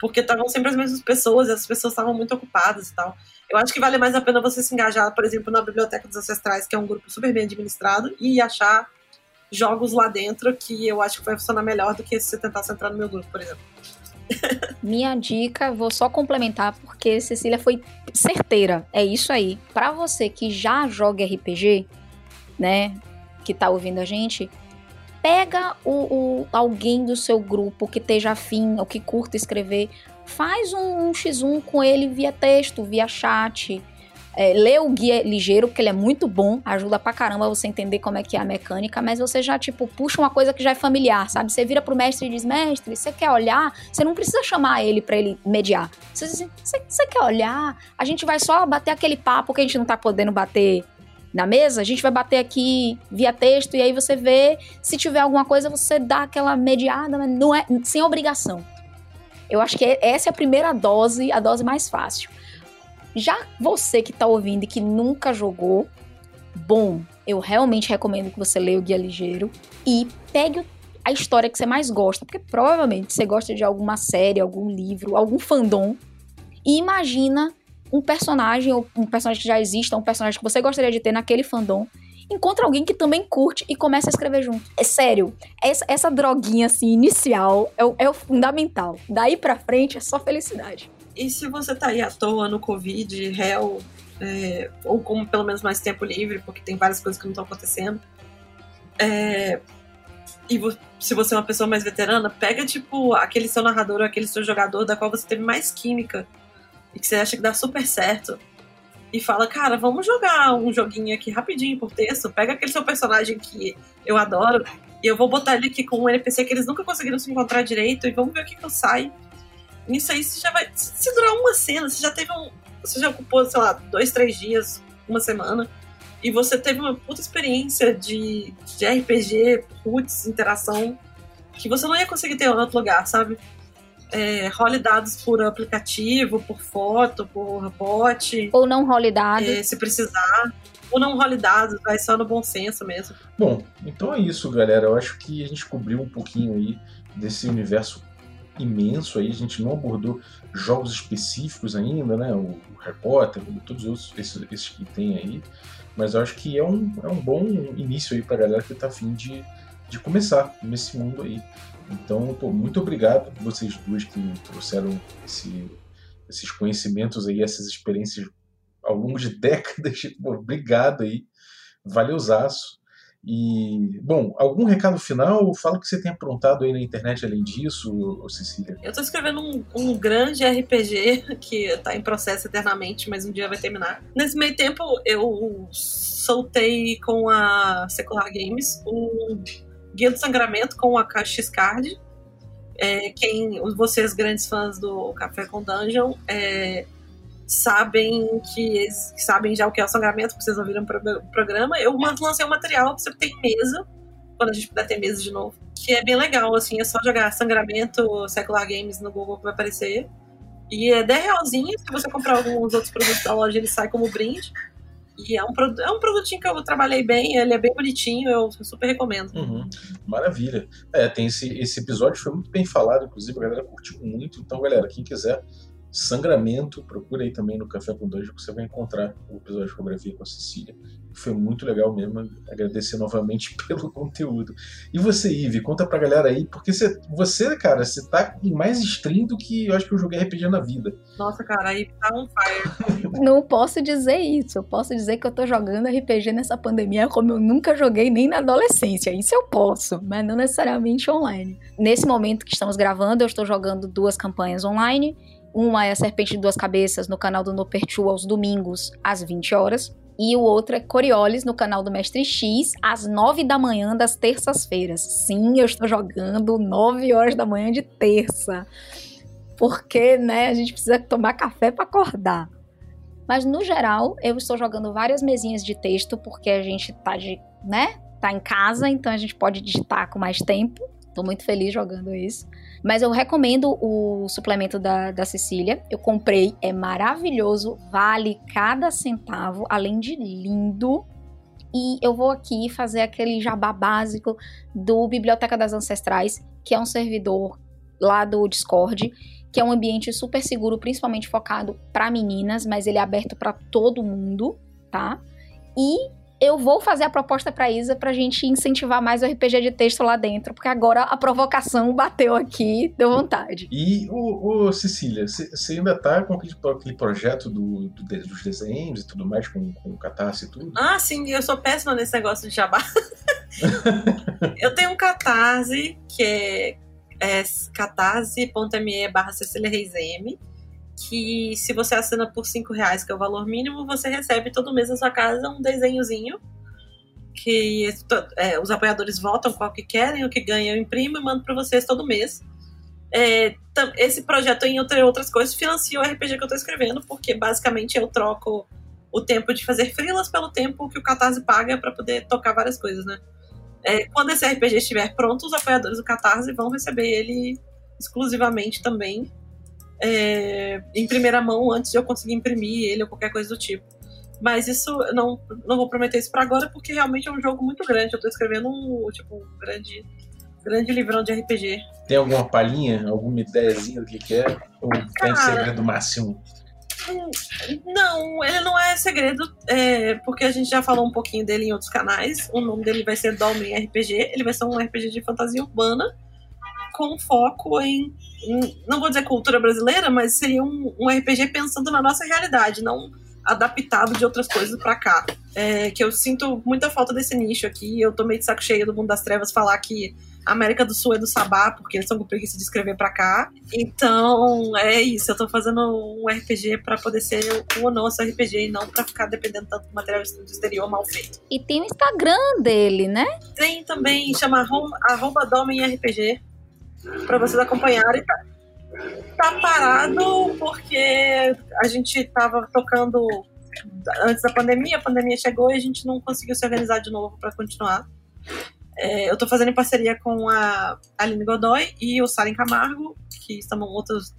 Porque estavam sempre as mesmas pessoas e as pessoas estavam muito ocupadas e tal. Eu acho que vale mais a pena você se engajar, por exemplo, na Biblioteca dos Ancestrais, que é um grupo super bem administrado, e achar jogos lá dentro que eu acho que vai funcionar melhor do que se você tentar entrar no meu grupo, por exemplo. Minha dica, vou só complementar porque Cecília foi certeira. É isso aí. Para você que já joga RPG, né, que tá ouvindo a gente, pega o, o, alguém do seu grupo que esteja afim ou que curta escrever, faz um, um X1 com ele via texto, via chat. É, lê o guia ligeiro, porque ele é muito bom, ajuda pra caramba você entender como é que é a mecânica, mas você já, tipo, puxa uma coisa que já é familiar, sabe? Você vira pro mestre e diz, mestre, você quer olhar? Você não precisa chamar ele para ele mediar. Você diz, você quer olhar? A gente vai só bater aquele papo que a gente não tá podendo bater na mesa, a gente vai bater aqui via texto e aí você vê, se tiver alguma coisa, você dá aquela mediada, mas não é sem obrigação. Eu acho que essa é a primeira dose, a dose mais fácil. Já você que tá ouvindo e que nunca jogou, bom, eu realmente recomendo que você leia o Guia Ligeiro e pegue a história que você mais gosta, porque provavelmente você gosta de alguma série, algum livro, algum fandom, e imagina um personagem, ou um personagem que já exista, um personagem que você gostaria de ter naquele fandom, encontra alguém que também curte e começa a escrever junto. É sério, essa, essa droguinha assim, inicial é o, é o fundamental. Daí pra frente é só felicidade. E se você tá aí à toa no Covid, réu, é, ou com pelo menos mais tempo livre, porque tem várias coisas que não estão acontecendo, é, e se você é uma pessoa mais veterana, pega tipo aquele seu narrador ou aquele seu jogador da qual você teve mais química e que você acha que dá super certo e fala, cara, vamos jogar um joguinho aqui rapidinho por texto, pega aquele seu personagem que eu adoro e eu vou botar ele aqui com um NPC que eles nunca conseguiram se encontrar direito e vamos ver o que que sai. Nisso aí você já vai. Se durar uma cena, você já teve um. Você já ocupou, sei lá, dois, três dias, uma semana. e você teve uma puta experiência de, de RPG, putz, interação, que você não ia conseguir ter em outro lugar, sabe? É, role dados por aplicativo, por foto, por bot. Ou não role dados. É, se precisar. Ou não role dados, vai só no bom senso mesmo. Bom, então é isso, galera. Eu acho que a gente cobriu um pouquinho aí desse universo imenso aí. A gente não abordou jogos específicos ainda, né? O Harry Potter, todos os esses, esses que tem aí. Mas eu acho que é um, é um bom início aí pra galera que tá afim de, de começar nesse mundo aí. Então, pô, muito obrigado vocês duas que trouxeram esse, esses conhecimentos aí, essas experiências ao longo de décadas. Pô, obrigado aí. Valeuzaço. E, bom, algum recado final? Fala o que você tem aprontado aí na internet além disso, Cecília. Eu tô escrevendo um, um, grande RPG que tá em processo eternamente, mas um dia vai terminar. Nesse meio tempo, eu soltei com a Secular Games um Guia do Sangramento com a X-Card. É, quem, vocês grandes fãs do Café com Dungeon, é, sabem que, sabem já o que é o sangramento, porque vocês ouviram o programa. Eu lancei um material pra você ter mesa, quando a gente puder ter mesa de novo. Que é bem legal, assim, é só jogar sangramento Secular Games no Google que vai aparecer. E é 10 realzinho, se você comprar alguns outros produtos da loja, ele sai como brinde. E é um, é um produtinho que eu trabalhei bem, ele é bem bonitinho, eu super recomendo. Uhum, maravilha. É, tem esse, esse episódio, foi muito bem falado, inclusive, a galera curtiu muito. Então, galera, quem quiser Sangramento, procura aí também no Café com Dungeon que você vai encontrar o episódio eu gravei com a Cecília. Foi muito legal mesmo, agradecer novamente pelo conteúdo. E você, Ive, conta pra galera aí, porque você, você cara, você tá em mais stream do que eu acho que eu joguei RPG na vida. Nossa, cara, aí tá on fire. Não posso dizer isso, eu posso dizer que eu tô jogando RPG nessa pandemia como eu nunca joguei nem na adolescência, isso eu posso, mas não necessariamente online. Nesse momento que estamos gravando, eu estou jogando duas campanhas online, uma é a Serpente de Duas Cabeças no canal do Nopertu aos domingos, às 20 horas. E o outro é Coriolis no canal do Mestre X, às 9 da manhã das terças-feiras. Sim, eu estou jogando 9 horas da manhã de terça. Porque, né, a gente precisa tomar café para acordar. Mas no geral, eu estou jogando várias mesinhas de texto porque a gente tá de, né, tá em casa, então a gente pode digitar com mais tempo. Tô muito feliz jogando isso. Mas eu recomendo o suplemento da, da Cecília. Eu comprei, é maravilhoso, vale cada centavo, além de lindo. E eu vou aqui fazer aquele jabá básico do Biblioteca das Ancestrais, que é um servidor lá do Discord, que é um ambiente super seguro, principalmente focado para meninas, mas ele é aberto para todo mundo, tá? E eu vou fazer a proposta para Isa pra gente incentivar mais o RPG de texto lá dentro, porque agora a provocação bateu aqui, deu vontade. E, o, o Cecília, você ainda tá com aquele, aquele projeto do, do, dos desenhos e tudo mais, com, com o Catarse e tudo? Ah, sim, eu sou péssima nesse negócio de jabá. eu tenho um Catarse, que é, é catarse.me barra Cecília Reis M que se você assina por 5 reais, que é o valor mínimo, você recebe todo mês na sua casa um desenhozinho que é, os apoiadores votam qual que querem, o que ganha eu imprimo e mando para vocês todo mês. É, esse projeto, entre outras coisas, financia o RPG que eu estou escrevendo, porque basicamente eu troco o tempo de fazer frilas pelo tempo que o Catarse paga para poder tocar várias coisas, né? É, quando esse RPG estiver pronto, os apoiadores do Catarse vão receber ele exclusivamente também é, em primeira mão antes de eu conseguir imprimir ele ou qualquer coisa do tipo. Mas isso, eu não, não vou prometer isso para agora, porque realmente é um jogo muito grande. Eu tô escrevendo um, tipo, um grande, grande livrão de RPG. Tem alguma palhinha, alguma ideiazinha do que, que é? Ou tem segredo máximo? Não, ele não é segredo, é, porque a gente já falou um pouquinho dele em outros canais. O nome dele vai ser Dolmen RPG. Ele vai ser um RPG de fantasia urbana com foco em, não vou dizer cultura brasileira, mas seria um, um, RPG pensando na nossa realidade, não adaptado de outras coisas para cá. É, que eu sinto muita falta desse nicho aqui. Eu tô meio de saco cheio do mundo das trevas falar que a América do Sul é do Sabá, porque eles estão com preguiça de escrever para cá. Então, é isso. Eu tô fazendo um RPG para poder ser o nosso RPG e não para ficar dependendo tanto do material do exterior mal feito. E tem o Instagram dele, né? Tem também, chama arroba, arroba RPG para vocês acompanharem. Tá, tá parado porque a gente tava tocando antes da pandemia, a pandemia chegou e a gente não conseguiu se organizar de novo para continuar. É, eu estou fazendo em parceria com a Aline Godoy e o Saren Camargo, que são outros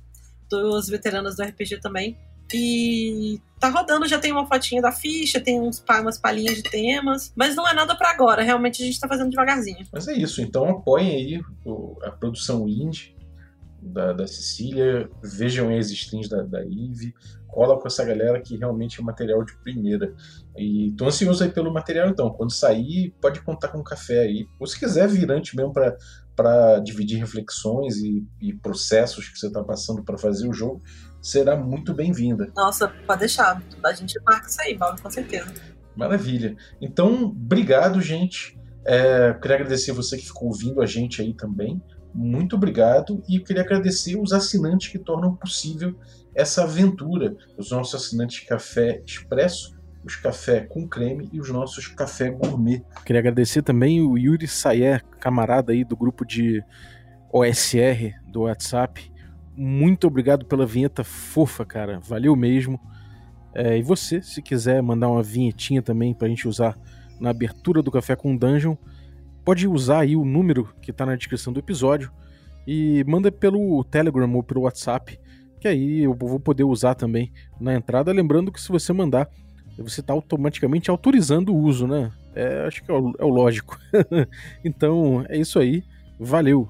duas veteranas do RPG também. E tá rodando, já tem uma fotinha da ficha, tem uns, umas palhinhas de temas, mas não é nada para agora, realmente a gente tá fazendo devagarzinho. Mas é isso, então apoiem aí a produção indie da, da Cecília, vejam aí as strings da, da cola com essa galera que realmente é material de primeira. E tô ansioso aí pelo material, então. Quando sair, pode contar com um café aí. Ou se quiser vir antes mesmo para dividir reflexões e, e, processos que você está passando para fazer o jogo, será muito bem-vinda. Nossa, pode deixar. A gente marca isso aí, Paulo, com certeza. Maravilha. Então, obrigado, gente. É, queria agradecer você que ficou ouvindo a gente aí também. Muito obrigado. E queria agradecer os assinantes que tornam possível essa aventura. Os nossos assinantes Café Expresso, os café com creme e os nossos café gourmet. Queria agradecer também o Yuri Sayer, camarada aí do grupo de OSR do WhatsApp. Muito obrigado pela vinheta fofa, cara. Valeu mesmo. É, e você, se quiser mandar uma vinhetinha também pra gente usar na abertura do Café com Dungeon, pode usar aí o número que tá na descrição do episódio e manda pelo Telegram ou pelo WhatsApp que aí eu vou poder usar também na entrada. Lembrando que se você mandar, você está automaticamente autorizando o uso, né? É, acho que é o, é o lógico. então é isso aí. Valeu!